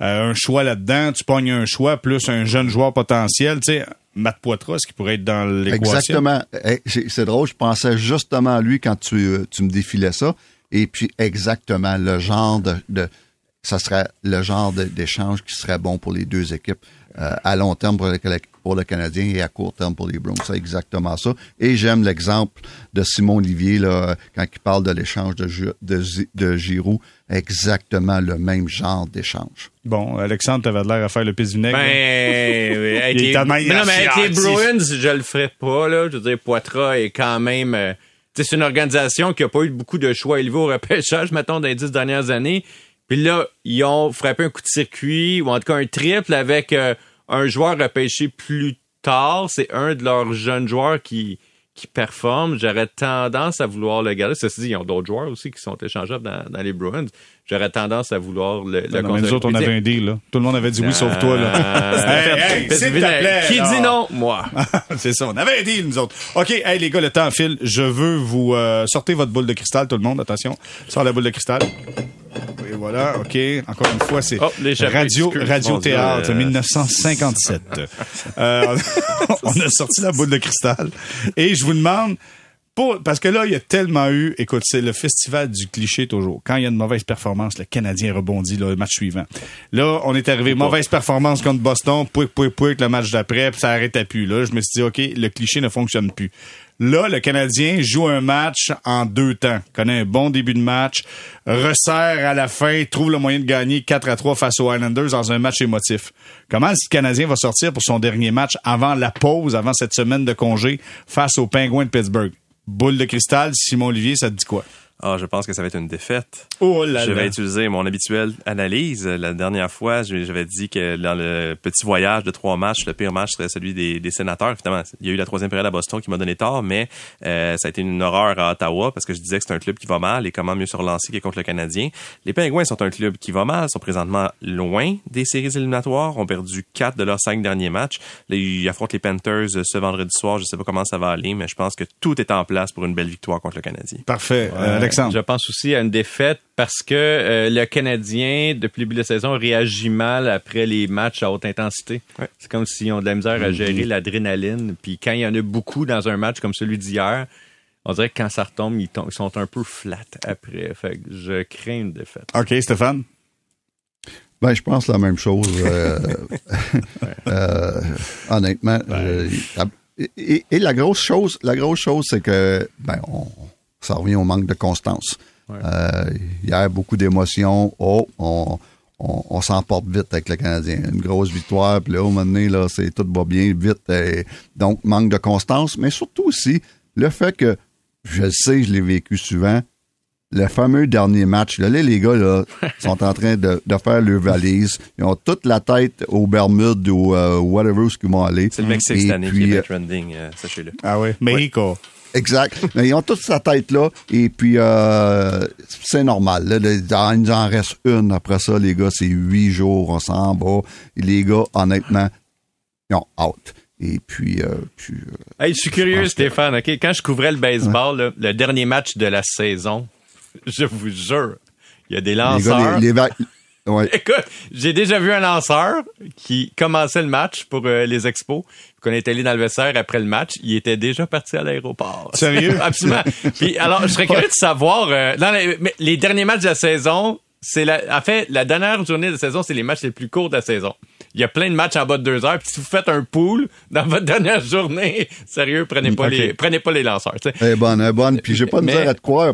euh, un choix là-dedans, tu pognes un choix plus un jeune joueur potentiel, tu sais, Matt Poitras qui pourrait être dans l'équation. Exactement. Eh, C'est c'est drôle, je pensais justement à lui quand tu, euh, tu me défilais ça. Et puis, exactement, le genre de, de ça serait le genre d'échange qui serait bon pour les deux équipes euh, à long terme pour le, pour le Canadien et à court terme pour les Bruins. C'est exactement ça. Et j'aime l'exemple de Simon Olivier là, quand il parle de l'échange de, de, Giroud. Exactement le même genre d'échange. Bon, Alexandre, t'avais l'air à faire le pisse vinaigre. Ben, oui, avec les, tellement mais non, mais avec les. Bruins, je le ferais pas, là. Je veux dire, Poitras est quand même, euh, tu sais, c'est une organisation qui a pas eu beaucoup de choix élevés au repêchage, mettons, dans les dix dernières années. Puis là, ils ont frappé un coup de circuit, ou en tout cas un triple avec euh, un joueur repêché plus tard. C'est un de leurs jeunes joueurs qui, qui performe. J'aurais tendance à vouloir le garder. Ceci dit, ils ont d'autres joueurs aussi qui sont échangeables dans, dans les Bruins. J'aurais tendance à vouloir le, le Non, mais nous autres, on avait un deal, là. Tout le monde avait dit oui, sauf toi, là. Ah, [laughs] Hey, hey, s'il te fais- plaît, Qui dit non? [laughs] Moi. C'est ça, on avait un deal, nous autres. OK, hey, les gars, le temps file. Je veux vous... euh, sortez votre boule de cristal, tout le monde, attention. Sors la boule de cristal. Voilà, OK. Encore une fois, c'est Oh, Radio, Radio Théâtre, euh, 1957. [laughs] Euh, [laughs] on a sorti la boule de cristal. Et je vous demande, pour, parce que là, il y a tellement eu, écoute, c'est le festival du cliché toujours. Quand il y a une mauvaise performance, le Canadien rebondit là, le match suivant. Là, on est arrivé, mauvaise performance contre Boston, pouic, pouic, pouic, le match d'après, puis ça arrêtait plus. Là, je me suis dit, OK, le cliché ne fonctionne plus. Là, le Canadien joue un match en deux temps. Connaît un bon début de match, resserre à la fin, trouve le moyen de gagner 4 à 3 face aux Islanders dans un match émotif. Comment le Canadien va sortir pour son dernier match avant la pause, avant cette semaine de congé, face aux Penguins de Pittsburgh? Boule de cristal, Simon Olivier, ça te dit quoi? Ah, je pense que ça va être une défaite. Oh là je là. vais utiliser mon habituelle analyse. La dernière fois, j'avais dit que dans le petit voyage de trois matchs, le pire match serait celui des, des sénateurs. Finalement, il y a eu la troisième période à Boston qui m'a donné tort, mais euh, ça a été une horreur à Ottawa parce que je disais que c'est un club qui va mal et comment mieux se relancer que contre le Canadien. Les Penguins sont un club qui va mal, sont présentement loin des séries éliminatoires, ont perdu quatre de leurs cinq derniers matchs. Là, ils affrontent les Panthers ce vendredi soir. Je sais pas comment ça va aller, mais je pense que tout est en place pour une belle victoire contre le Canadien. Parfait. Euh, Alexandre. Je pense aussi à une défaite parce que euh, le Canadien, depuis le début de la saison, réagit mal après les matchs à haute intensité. Ouais. C'est comme s'ils ont de la misère à gérer l'adrénaline. Puis quand il y en a beaucoup dans un match comme celui d'hier, on dirait que quand ça retombe, ils, tombent- ils sont un peu flats après. Fait que je crains une défaite. OK, Stéphane? Ben, je pense la même chose. euh, [laughs] euh, honnêtement. je- et, et la grosse chose, la grosse chose, c'est que ben, on, ça revient au manque de constance. Euh, il y a beaucoup d'émotions. Oh, on, on, on s'emporte vite avec le Canadien. Une grosse victoire, puis là, au moment donné, là, c'est tout va bien vite. et donc, manque de constance, mais surtout aussi le fait que, je le sais, je l'ai vécu souvent, le fameux dernier match, là, là, les gars là, [laughs] sont en train de, de faire leur valise. Ils ont toute la tête aux Bermudes ou euh, whatever où ils vont aller. C'est le Mexique Et cette année puis, qui est trending, euh, sachez-le. Ah oui. Mexico. Exact. Mais ils ont toute sa tête là. Et puis, euh, c'est normal. Là, il nous en reste une. Après ça, les gars, c'est huit jours. On s'en va. Et les gars, honnêtement, ils ont out. Et puis, euh, puis, euh, Hey, je suis curieux, que- Stéphane. Ok, Quand je couvrais le baseball, là, le dernier match de la saison, [laughs] je vous jure, il y a des les lanceurs. gars, les, les va- ouais. [laughs] Écoute, j'ai déjà vu un lanceur qui commençait le match pour euh, les expos. Qu'on est allé dans le vestiaire après le match, il était déjà parti à l'aéroport. Sérieux? [laughs] Absolument. Puis alors, je serais curieux de savoir euh, dans les, derniers matchs de la saison, c'est la, en fait la dernière journée de la saison, c'est les matchs les plus courts de la saison. Il y a plein de matchs en bas de deux heures. Puis si vous faites un pool dans votre dernière journée, [laughs] sérieux, prenez pas les prenez pas les lanceurs. Elle est bonne, elle est bonne. Puis j'ai pas de misère à te croire.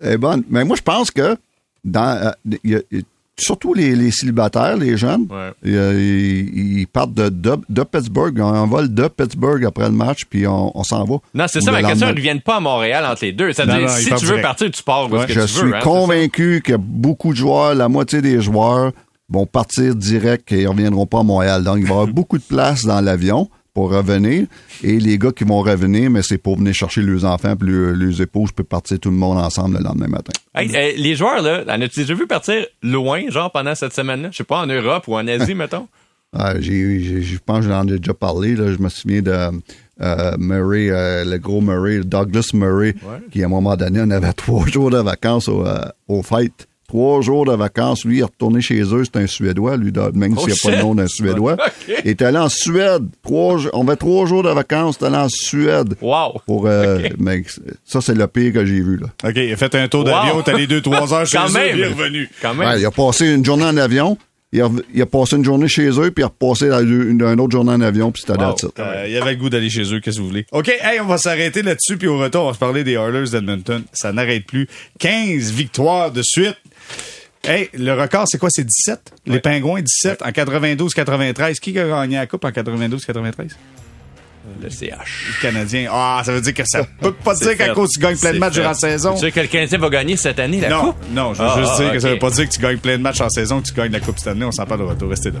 Elle est bonne. Mais moi, je pense que dans euh, il y a- il y a- surtout les, les célibataires, les jeunes, Ouais. a- ils, ils partent de, de, de Pittsburgh. On vole de Pittsburgh après le match, puis on, on s'en va. Non, c'est ça, ma question, ils ne reviennent pas à Montréal entre les deux. C'est-à-dire, non, si tu veux direct. partir, tu pars où est-ce que Je tu suis veux. hein, convaincu que beaucoup de joueurs, la moitié des joueurs, vont partir direct et ils reviendront pas à Montréal. Donc, il va y avoir [laughs] beaucoup de place dans l'avion pour revenir. Et les gars qui vont revenir, mais c'est pour venir chercher leurs enfants puis leurs, leurs épouses, puis partir tout le monde ensemble le lendemain matin. Hey, euh, les joueurs, là, en as-tu déjà vu partir loin, genre pendant cette semaine-là? Je sais pas, en Europe ou en Asie, [laughs] mettons? Ah, je pense que j'en ai déjà parlé. Là. Je me souviens de euh, Murray, euh, le gros Murray, Douglas Murray, qui à un moment donné, on avait [laughs] trois jours de vacances au, euh, aux fêtes. Trois jours de vacances. Lui, il est retourné chez eux. C'est un Suédois, lui, de- même Oh, s'il n'y a pas le nom d'un Suédois. [laughs] Il est allé en Suède. Trois, on avait trois jours de vacances. Il est allé en Suède. Wow! Pour, euh, ça, c'est le pire que j'ai vu. Là. OK, il a fait un tour d'avion, Wow. t'as les deux, trois [laughs] heures chez Quand eux, il est revenu. Quand même. Ouais, il a passé une journée en avion. Il a, il a passé une journée chez eux, puis il a repassé une, une autre journée en avion, puis c'était Wow. Euh, il avait le goût d'aller chez eux, qu'est-ce que vous voulez. OK, hey, on va s'arrêter là-dessus, puis au retour, on va se parler des Oilers d'Edmonton. Ça n'arrête plus. 15 victoires de suite. Hey, le record, c'est quoi? C'est 17? Les Pingouins, 17 en 92-93. Qui a gagné la Coupe en 92-93? Le CH. Le Canadien. Ah, ça veut dire que ça [laughs] peut pas dire qu'à cause tu gagnes plein de matchs durant la saison. Tu sais que le Canadien va gagner cette année, la Non, Coupe? non, je veux Ah, juste ah, dire que ça veut pas dire que tu gagnes plein de matchs en saison, que tu gagnes la Coupe cette année. On s'en parle de retour. Restez là.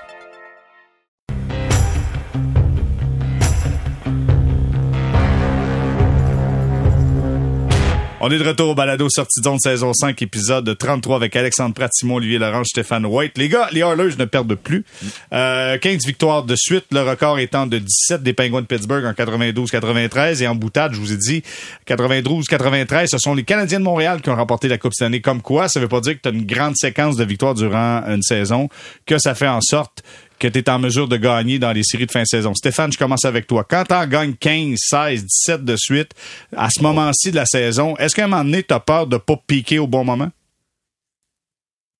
On est de retour au balado sortie de saison 5, épisode 33 avec Alexandre Pratimon, Olivier Laurent, Stéphane White. Les gars, les Oilers ne perdent plus. Euh, 15 victoires de suite, le record étant de 17 des Penguins de Pittsburgh en 92-93. Et en boutade, je vous ai dit, 92-93, ce sont les Canadiens de Montréal qui ont remporté la Coupe cette année. Comme quoi, ça veut pas dire que tu as une grande séquence de victoires durant une saison, que ça fait en sorte que tu es en mesure de gagner dans les séries de fin de saison. Stéphane, je commence avec toi. Quand tu en gagnes 15, 16, 17 de suite, à ce moment-ci de la saison, est-ce qu'à un moment donné, tu as peur de pas piquer au bon moment?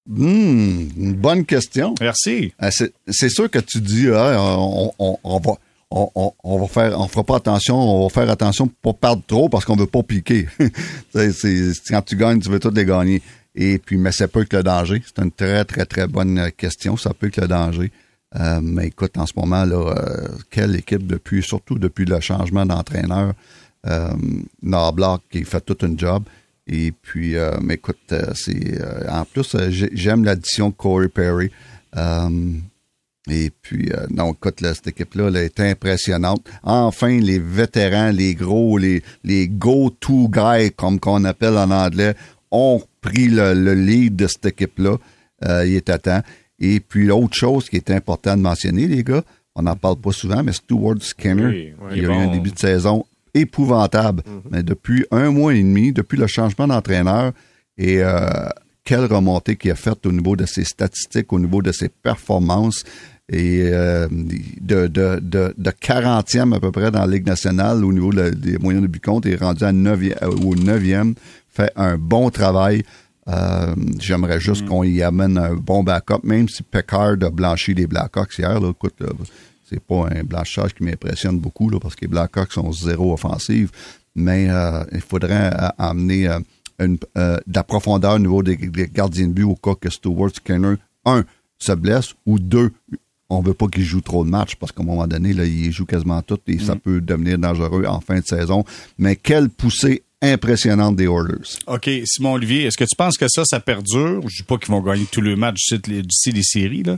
Hmm, une bonne question. Merci. Euh, c'est- sûr que tu dis, ah, on, on- on va. On, va faire, on fera pas attention, on va faire attention pour pas perdre trop parce qu'on veut pas piquer. [laughs] C'est- quand tu gagnes, tu veux toutes les gagner. Et puis, mais ça peut être le danger. C'est une très, très, très bonne question. Ça peut être le danger. Euh, mais écoute, en ce moment, là, euh, quelle équipe depuis, surtout depuis le changement d'entraîneur, euh, qui fait tout un job. Et puis, euh, mais écoute, euh, c'est en plus, j'ai- j'aime l'addition de Corey Perry. Et puis, non, écoute, là, cette équipe-là est impressionnante. Enfin, les vétérans, les gros, les, les go-to guys, comme qu'on appelle en anglais, ont pris le, le lead de cette équipe-là. Il est à temps. Et puis, l'autre chose qui est important de mentionner, les gars, on n'en parle pas souvent, mais Stuart Skinner, Oui, oui, il a eu un début de saison épouvantable. Mais depuis un mois et demi, depuis le changement d'entraîneur, et euh, quelle remontée qu'il a faite au niveau de ses statistiques, au niveau de ses performances, et euh, de, de, de, de 40e à peu près dans la Ligue nationale au niveau des moyens de but il est rendu à 9e, au 9e, fait un bon travail. Euh, J'aimerais juste qu'on y amène un bon backup, même si Peckard a blanchi les Blackhawks hier. Là, écoute, là, c'est pas un blanchage qui m'impressionne beaucoup là, parce que les Blackhawks sont zéro offensive, mais euh, il faudrait euh, amener euh, une, euh, de la profondeur au niveau des, des gardiens de but au cas que Stewart Skinner, un, se blesse ou deux, on veut pas qu'il joue trop de matchs parce qu'à un moment donné, là, il joue quasiment tout et ça peut devenir dangereux en fin de saison. Mais quelle poussée impressionnante des Oilers. OK, Simon Olivier, est-ce que tu penses que ça, ça perdure? Je dis pas qu'ils vont gagner tous les matchs d'ici les, séries, là.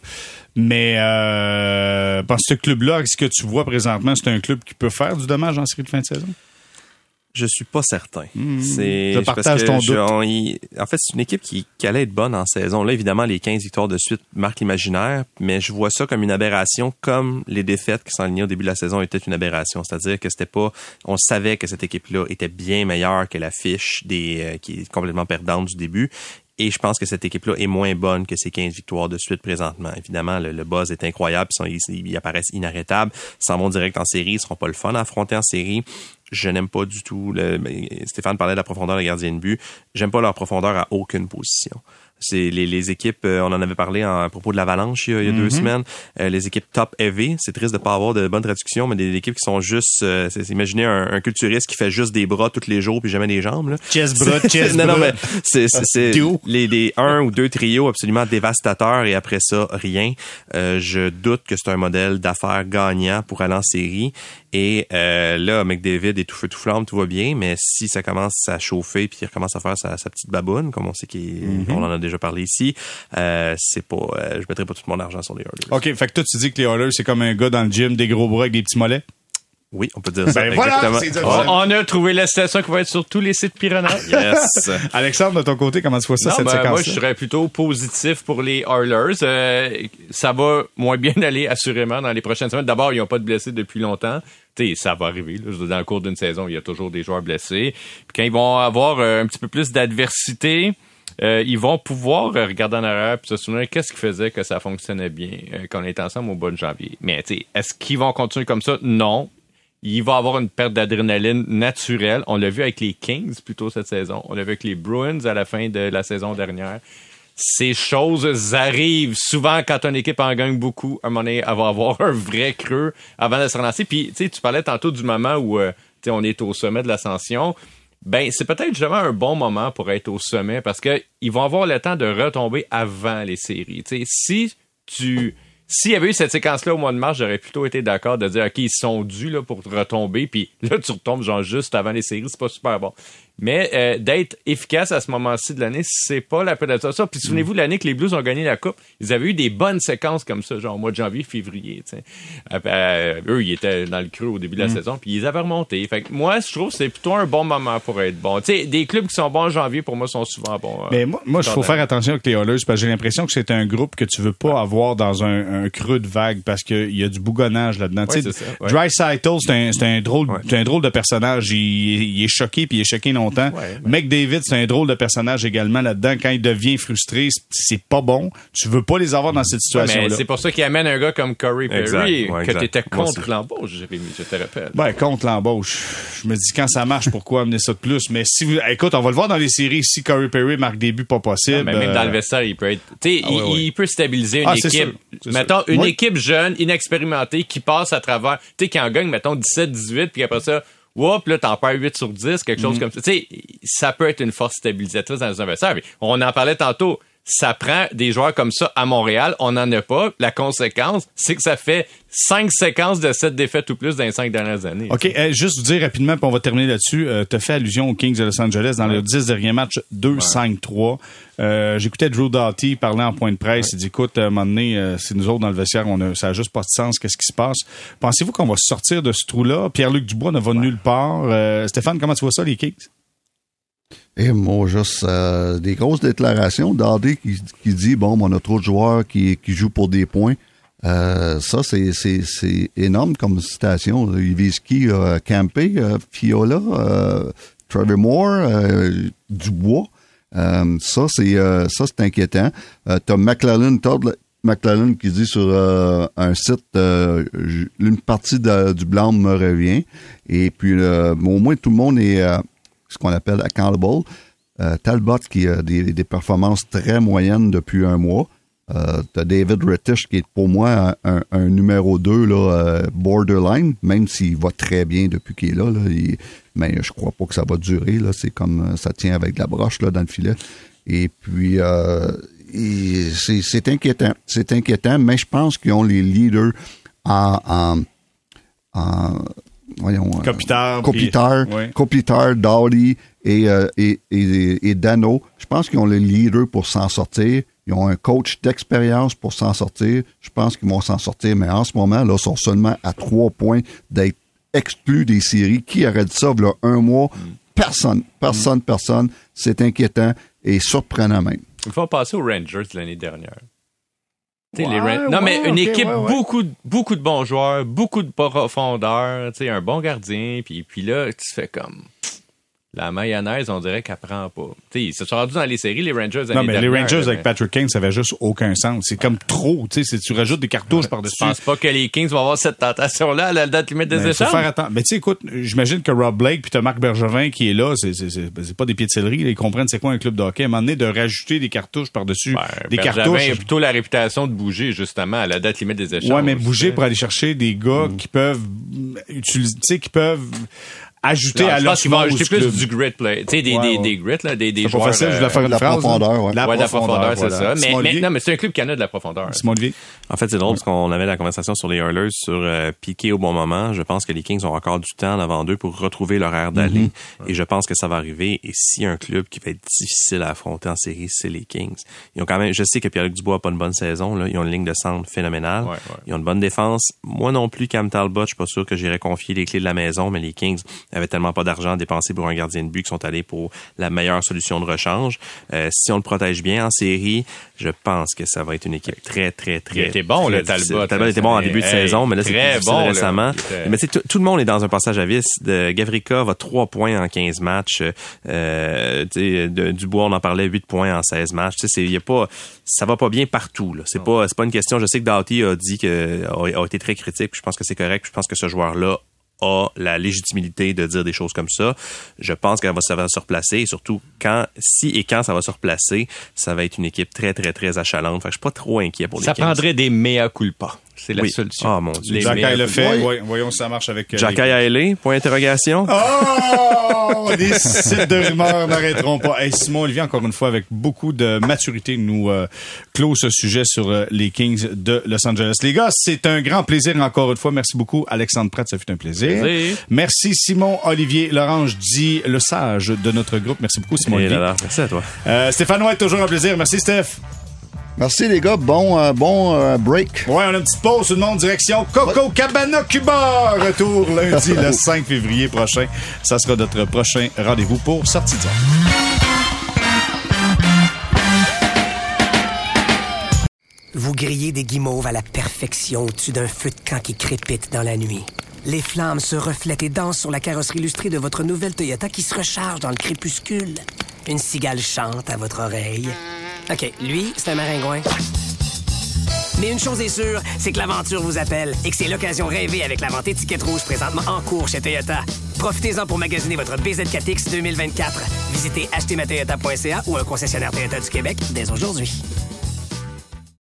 Mais euh, ce club-là, ce que tu vois présentement, c'est un club qui peut faire du dommage en série de fin de saison? Je suis pas certain. Hmm. C'est Je parce partage que ton je- doute. on y- en fait, c'est une équipe qui, qui allait être bonne en saison. Là, évidemment, les 15 victoires de suite marquent l'imaginaire, mais je vois ça comme une aberration, comme les défaites qui s'enlignaient au début de la saison étaient une aberration. C'est-à-dire que c'était pas, on savait que cette équipe-là était bien meilleure que la fiche des, euh, qui est complètement perdante du début. Et je pense que cette équipe-là est moins bonne que ces 15 victoires de suite présentement. Évidemment, le, buzz est incroyable. Ils, ils- apparaissent inarrêtables. Ils s'en vont direct en série. Ils seront pas le fun à affronter en série. Je n'aime pas du tout. Mais Stéphane parlait de la profondeur des gardiens de but. J'aime pas leur profondeur à aucune position. C'est les, les équipes, euh, on en avait parlé en- à propos de l'Avalanche il y a, il y a deux semaines. Euh, les équipes top heavy, c'est triste de pas avoir de bonne traduction, mais des équipes qui sont juste, euh, imaginez un, un culturiste qui fait juste des bras tous les jours puis jamais des jambes. Là. Chest bras, chest [laughs] non, non, mais c'est les, les un ou deux trios absolument dévastateurs et après ça, rien. Euh, je doute que c'est un modèle d'affaires gagnant pour aller en série. Et euh, là, McDavid est tout feu tout flamme, tout va bien, mais si ça commence à chauffer puis qu'il recommence à faire sa, sa petite baboune, comme on sait qu'on on en a déjà parlé ici, euh, c'est pas, euh, je mettrai pas tout mon argent sur les Oilers. OK, fait que toi, tu dis que les Oilers, c'est comme un gars dans le gym, des gros bras avec des petits mollets? Oui, on peut dire ça. Ben voilà, On, a trouvé la citation qui va être sur tous les sites Piranha. [laughs] Yes. [laughs] Alexandre, de ton côté, comment tu vois ça, Non, cette ben, séquence moi, je serais plutôt positif pour les Oilers. Euh, ça va moins bien [laughs] aller, assurément, dans les prochaines semaines. D'abord, ils n'ont pas de blessés depuis longtemps. T'sais, ça va arriver. Là. Je veux dire, Dans le cours d'une saison, il y a toujours des joueurs blessés. Puis quand ils vont avoir euh, un petit peu plus d'adversité, euh, ils vont pouvoir euh, regarder en arrière puis se souvenir qu'est-ce qui faisait que ça fonctionnait bien euh, quand on était ensemble au de janvier. Mais est-ce qu'ils vont continuer comme ça? Non. Il va avoir une perte d'adrénaline naturelle. On l'a vu avec les Kings plutôt cette saison. On l'a vu avec les Bruins à la fin de la saison dernière. Ces choses arrivent souvent quand une équipe en gagne beaucoup. À un moment donné, elle va avoir un vrai creux avant de se relancer. Puis, tu parlais tantôt du moment où euh, on est au sommet de l'ascension. Ben, c'est peut-être justement un bon moment pour être au sommet parce que ils vont avoir le temps de retomber avant les séries. Tu sais, si tu s'il y avait eu cette séquence-là au mois de mars, j'aurais plutôt été d'accord de dire, OK, ils sont dus là, pour retomber, puis là, tu retombes genre juste avant les séries, c'est pas super bon. Mais euh, d'être efficace à ce moment-ci de l'année, c'est pas la peine de ça. Puis souvenez-vous, l'année que les Blues ont gagné la Coupe, ils avaient eu des bonnes séquences comme ça, genre au mois de janvier, février. Euh, euh, eux, ils étaient dans le creux au début de la Mm. saison, puis ils avaient remonté. Fait que moi, je trouve que c'est plutôt un bon moment pour être bon. Tu sais, des clubs qui sont bons en janvier, pour moi, sont souvent bons. euh, Mais moi, moi il faut faire attention avec les Oilers parce que j'ai l'impression que c'est un groupe que tu veux pas avoir dans un, un creux de vague parce qu'il y a du bougonnage là-dedans. Ouais, ouais. Dreisaitl, c'est un, un drôle, un drôle de personnage. Il, il est choqué puis il est choqué longtemps. Ouais, McDavid, c'est un drôle de personnage également là-dedans. Quand il devient frustré, c'est pas bon. Tu veux pas les avoir dans cette Ouais, situation-là. c'est pour ça qu'il amène un gars comme Corey Perry, Exact, ouais, que t'étais Moi contre l'embauche, Jérémy, je te rappelle. Ben, contre l'embauche. Je me dis, quand ça marche, pourquoi amener ça de plus? Mais si vous, écoute, on va le voir dans les séries. Si Corey Perry marque des buts pas possible. Mais même euh, dans le vestiaire, il peut être. Tu sais, Ah, il, ouais. il peut stabiliser une Ah, équipe. Mettons, sûr. une équipe jeune, inexpérimentée, qui passe à travers. Tu sais, qui en gagne, mettons, 17-18, puis après ça, whoop, là, t'en perds 8 sur 10, quelque Mm. chose comme ça. Tu sais, ça peut être une force stabilisatrice dans vestiaire. Mais On en parlait tantôt. Ça prend des joueurs comme ça à Montréal. On n'en a pas. La conséquence, c'est que ça fait 5 séquences de 7 défaites ou plus dans les 5 dernières années. OK, euh, juste vous dire rapidement, puis on va terminer là-dessus. Euh, tu as fait allusion aux Kings de Los Angeles dans leurs 10 derniers matchs, 2-5-3. Euh, J'écoutais Drew Doughty parler en point de presse. Il dit, écoute, à un moment donné, euh, c'est nous autres dans le vestiaire, on a, ça n'a juste pas de sens. Qu'est-ce qui se passe? Pensez-vous qu'on va sortir de ce trou-là? Pierre-Luc Dubois ne va nulle part. Euh, Stéphane, comment tu vois ça, les Kings? Et moi, juste euh, des grosses déclarations. Dardé qui, qui dit bon, on a trop de joueurs qui, qui jouent pour des points. Euh, ça, c'est, énorme comme citation. Il vise qui? Euh, Campé, Fiola, euh, Trevor Moore, euh, Dubois. Euh, ça, c'est ça, c'est inquiétant. T'as McLellan, Todd McLellan qui dit sur euh, un site euh, une partie de- du blanc me revient. Et puis euh, au moins tout le monde est ce qu'on appelle accountable. Euh, Talbot qui a des, performances très moyennes depuis un mois. Euh, T'as David Rettich qui est pour moi un, numéro 2 là, euh, borderline, même s'il va très bien depuis qu'il est là. mais je crois pas que ça va durer. Là, c'est comme ça tient avec la broche là, dans le filet. Et puis c'est, inquiétant. C'est inquiétant, mais je pense qu'ils ont les leaders en voyons, euh, ouais. Kopitar, Dowdy et, euh, et, et, et Dano. Je pense qu'ils ont les leaders pour s'en sortir. Ils ont un coach d'expérience pour s'en sortir. Je pense qu'ils vont s'en sortir, mais en ce moment, là, ils sont seulement à trois points d'être exclus des séries. Qui aurait dit ça, là, un mois? Personne, personne, personne. C'est inquiétant et surprenant même. Il faut passer aux Rangers l'année dernière. Ouais, non, mais une équipe, ouais, beaucoup, de- beaucoup de bons joueurs, beaucoup de profondeur, un bon gardien, puis, puis là, tu fais comme... La mayonnaise, on dirait qu'elle prend pas. Tu sais, ils se sont rendus dans les séries, les Rangers, Non, mais les Rangers avec mais Patrick Kane, ça avait juste aucun sens. C'est comme trop, tu sais, tu rajoutes des cartouches par-dessus. Je pense pas que les Kings vont avoir cette tentation-là à la date limite des Ben, faut faire attention. Mais tu sais, écoute, j'imagine que Rob Blake puis Marc Bergevin qui est là, c'est, c'est pas des pieds de céleri, ils comprennent c'est quoi un club de hockey. À un moment donné, de rajouter des cartouches par-dessus des Bergevin cartouches. a plutôt la réputation de bouger, justement, à la date limite des échanges. Ouais, mais bouger pour aller chercher des gars Mm. qui peuvent mm, utiliser, tu sais, qui peuvent ajouter Non, à je vont ajouter plus du grit play. Tu sais, des, Ouais, des, ouais. des grit, là, des, des joueurs. facile, je voulais faire une la phrase. profondeur, là. ouais. La ouais, profondeur, c'est voilà. ça. Mais, mais- non, mais c'est un club qui en a de la profondeur. Simon Olivier? En fait, c'est drôle parce qu'on avait la conversation sur les Oilers sur euh, piquer au bon moment. Je pense que les Kings ont encore du temps devant d'eux pour retrouver leur air d'aller. Et je pense que ça va arriver. Et s'il y a un club qui va être difficile à affronter en série, c'est les Kings. Ils ont quand même, je sais que Pierre-Luc Dubois a pas une bonne saison. Là. Ils ont une ligne de centre phénoménale. Ouais, ouais. Ils ont une bonne défense. Moi non plus, Cam Talbot, je suis pas sûr que j'irais confier les clés de la maison, mais les Kings avaient tellement pas d'argent à dépenser pour un gardien de but qu'ils sont allés pour la meilleure solution de rechange. Euh, si on le protège bien en série, je pense que ça va être une équipe très, très, très. Il était bon, très le Talbot. Talbot était bon en début de hey, saison, mais là, c'est bon, récemment. Mais tu sais, tout le monde est dans un passage à vis. De Gavrika va 3 points en 15 matchs. Euh, de- Dubois, on en parlait, 8 points en 16 matchs. Tu sais, c'est- il y a pas, ça va pas bien partout. Là. C'est pas, c'est pas une question. Je sais que Doughty a dit que a, a été très critique. Je pense que c'est correct. Je pense que ce joueur-là a la légitimité de dire des choses comme ça. Je pense qu'elle va, ça va se replacer et surtout quand, si et quand ça va se replacer, ça va être une équipe très, très, très achalante. Fait que je suis pas trop inquiet pour les Ça prendrait des mea culpa. C'est la Oui. solution. Ah, mon Dieu. Meilleurs- le fait. Oui. Voyons si ça marche avec. euh, Jack les- Haley, point d'interrogation. Oh! [laughs] Les sites de rumeurs n'arrêteront pas. Hey, Simon Olivier, encore une fois, avec beaucoup de maturité, nous euh, clôt ce sujet sur euh, les Kings de Los Angeles. Les gars, c'est un grand plaisir encore une fois. Merci beaucoup, Alexandre Pratt, ça fut un plaisir. Plaisir. Merci Simon Olivier Lorange dit le sage de notre groupe. Merci beaucoup, Simon Et Olivier. là là, merci à toi. Euh, Stéphane White, toujours un plaisir. Merci, Steph. Merci les gars, bon, euh, bon euh, break. Ouais, on a une petite pause tout le monde, direction Coco Cabana Cuba. Retour [laughs] lundi, le 5 février prochain. Ça sera notre prochain rendez-vous pour Sortie de zone. Vous grillez des guimauves à la perfection au-dessus d'un feu de camp qui crépite dans la nuit. Les flammes se reflètent et dansent sur la carrosserie illustrée de votre nouvelle Toyota qui se recharge dans le crépuscule. Une cigale chante à votre oreille. OK, lui, c'est un maringouin. Mais une chose est sûre, c'est que l'aventure vous appelle et que c'est l'occasion rêvée avec la vente étiquette rouge présentement en cours chez Toyota. Profitez-en pour magasiner votre BZ4X 2024. Visitez achetermatoyota.ca ou un concessionnaire Toyota du Québec dès aujourd'hui.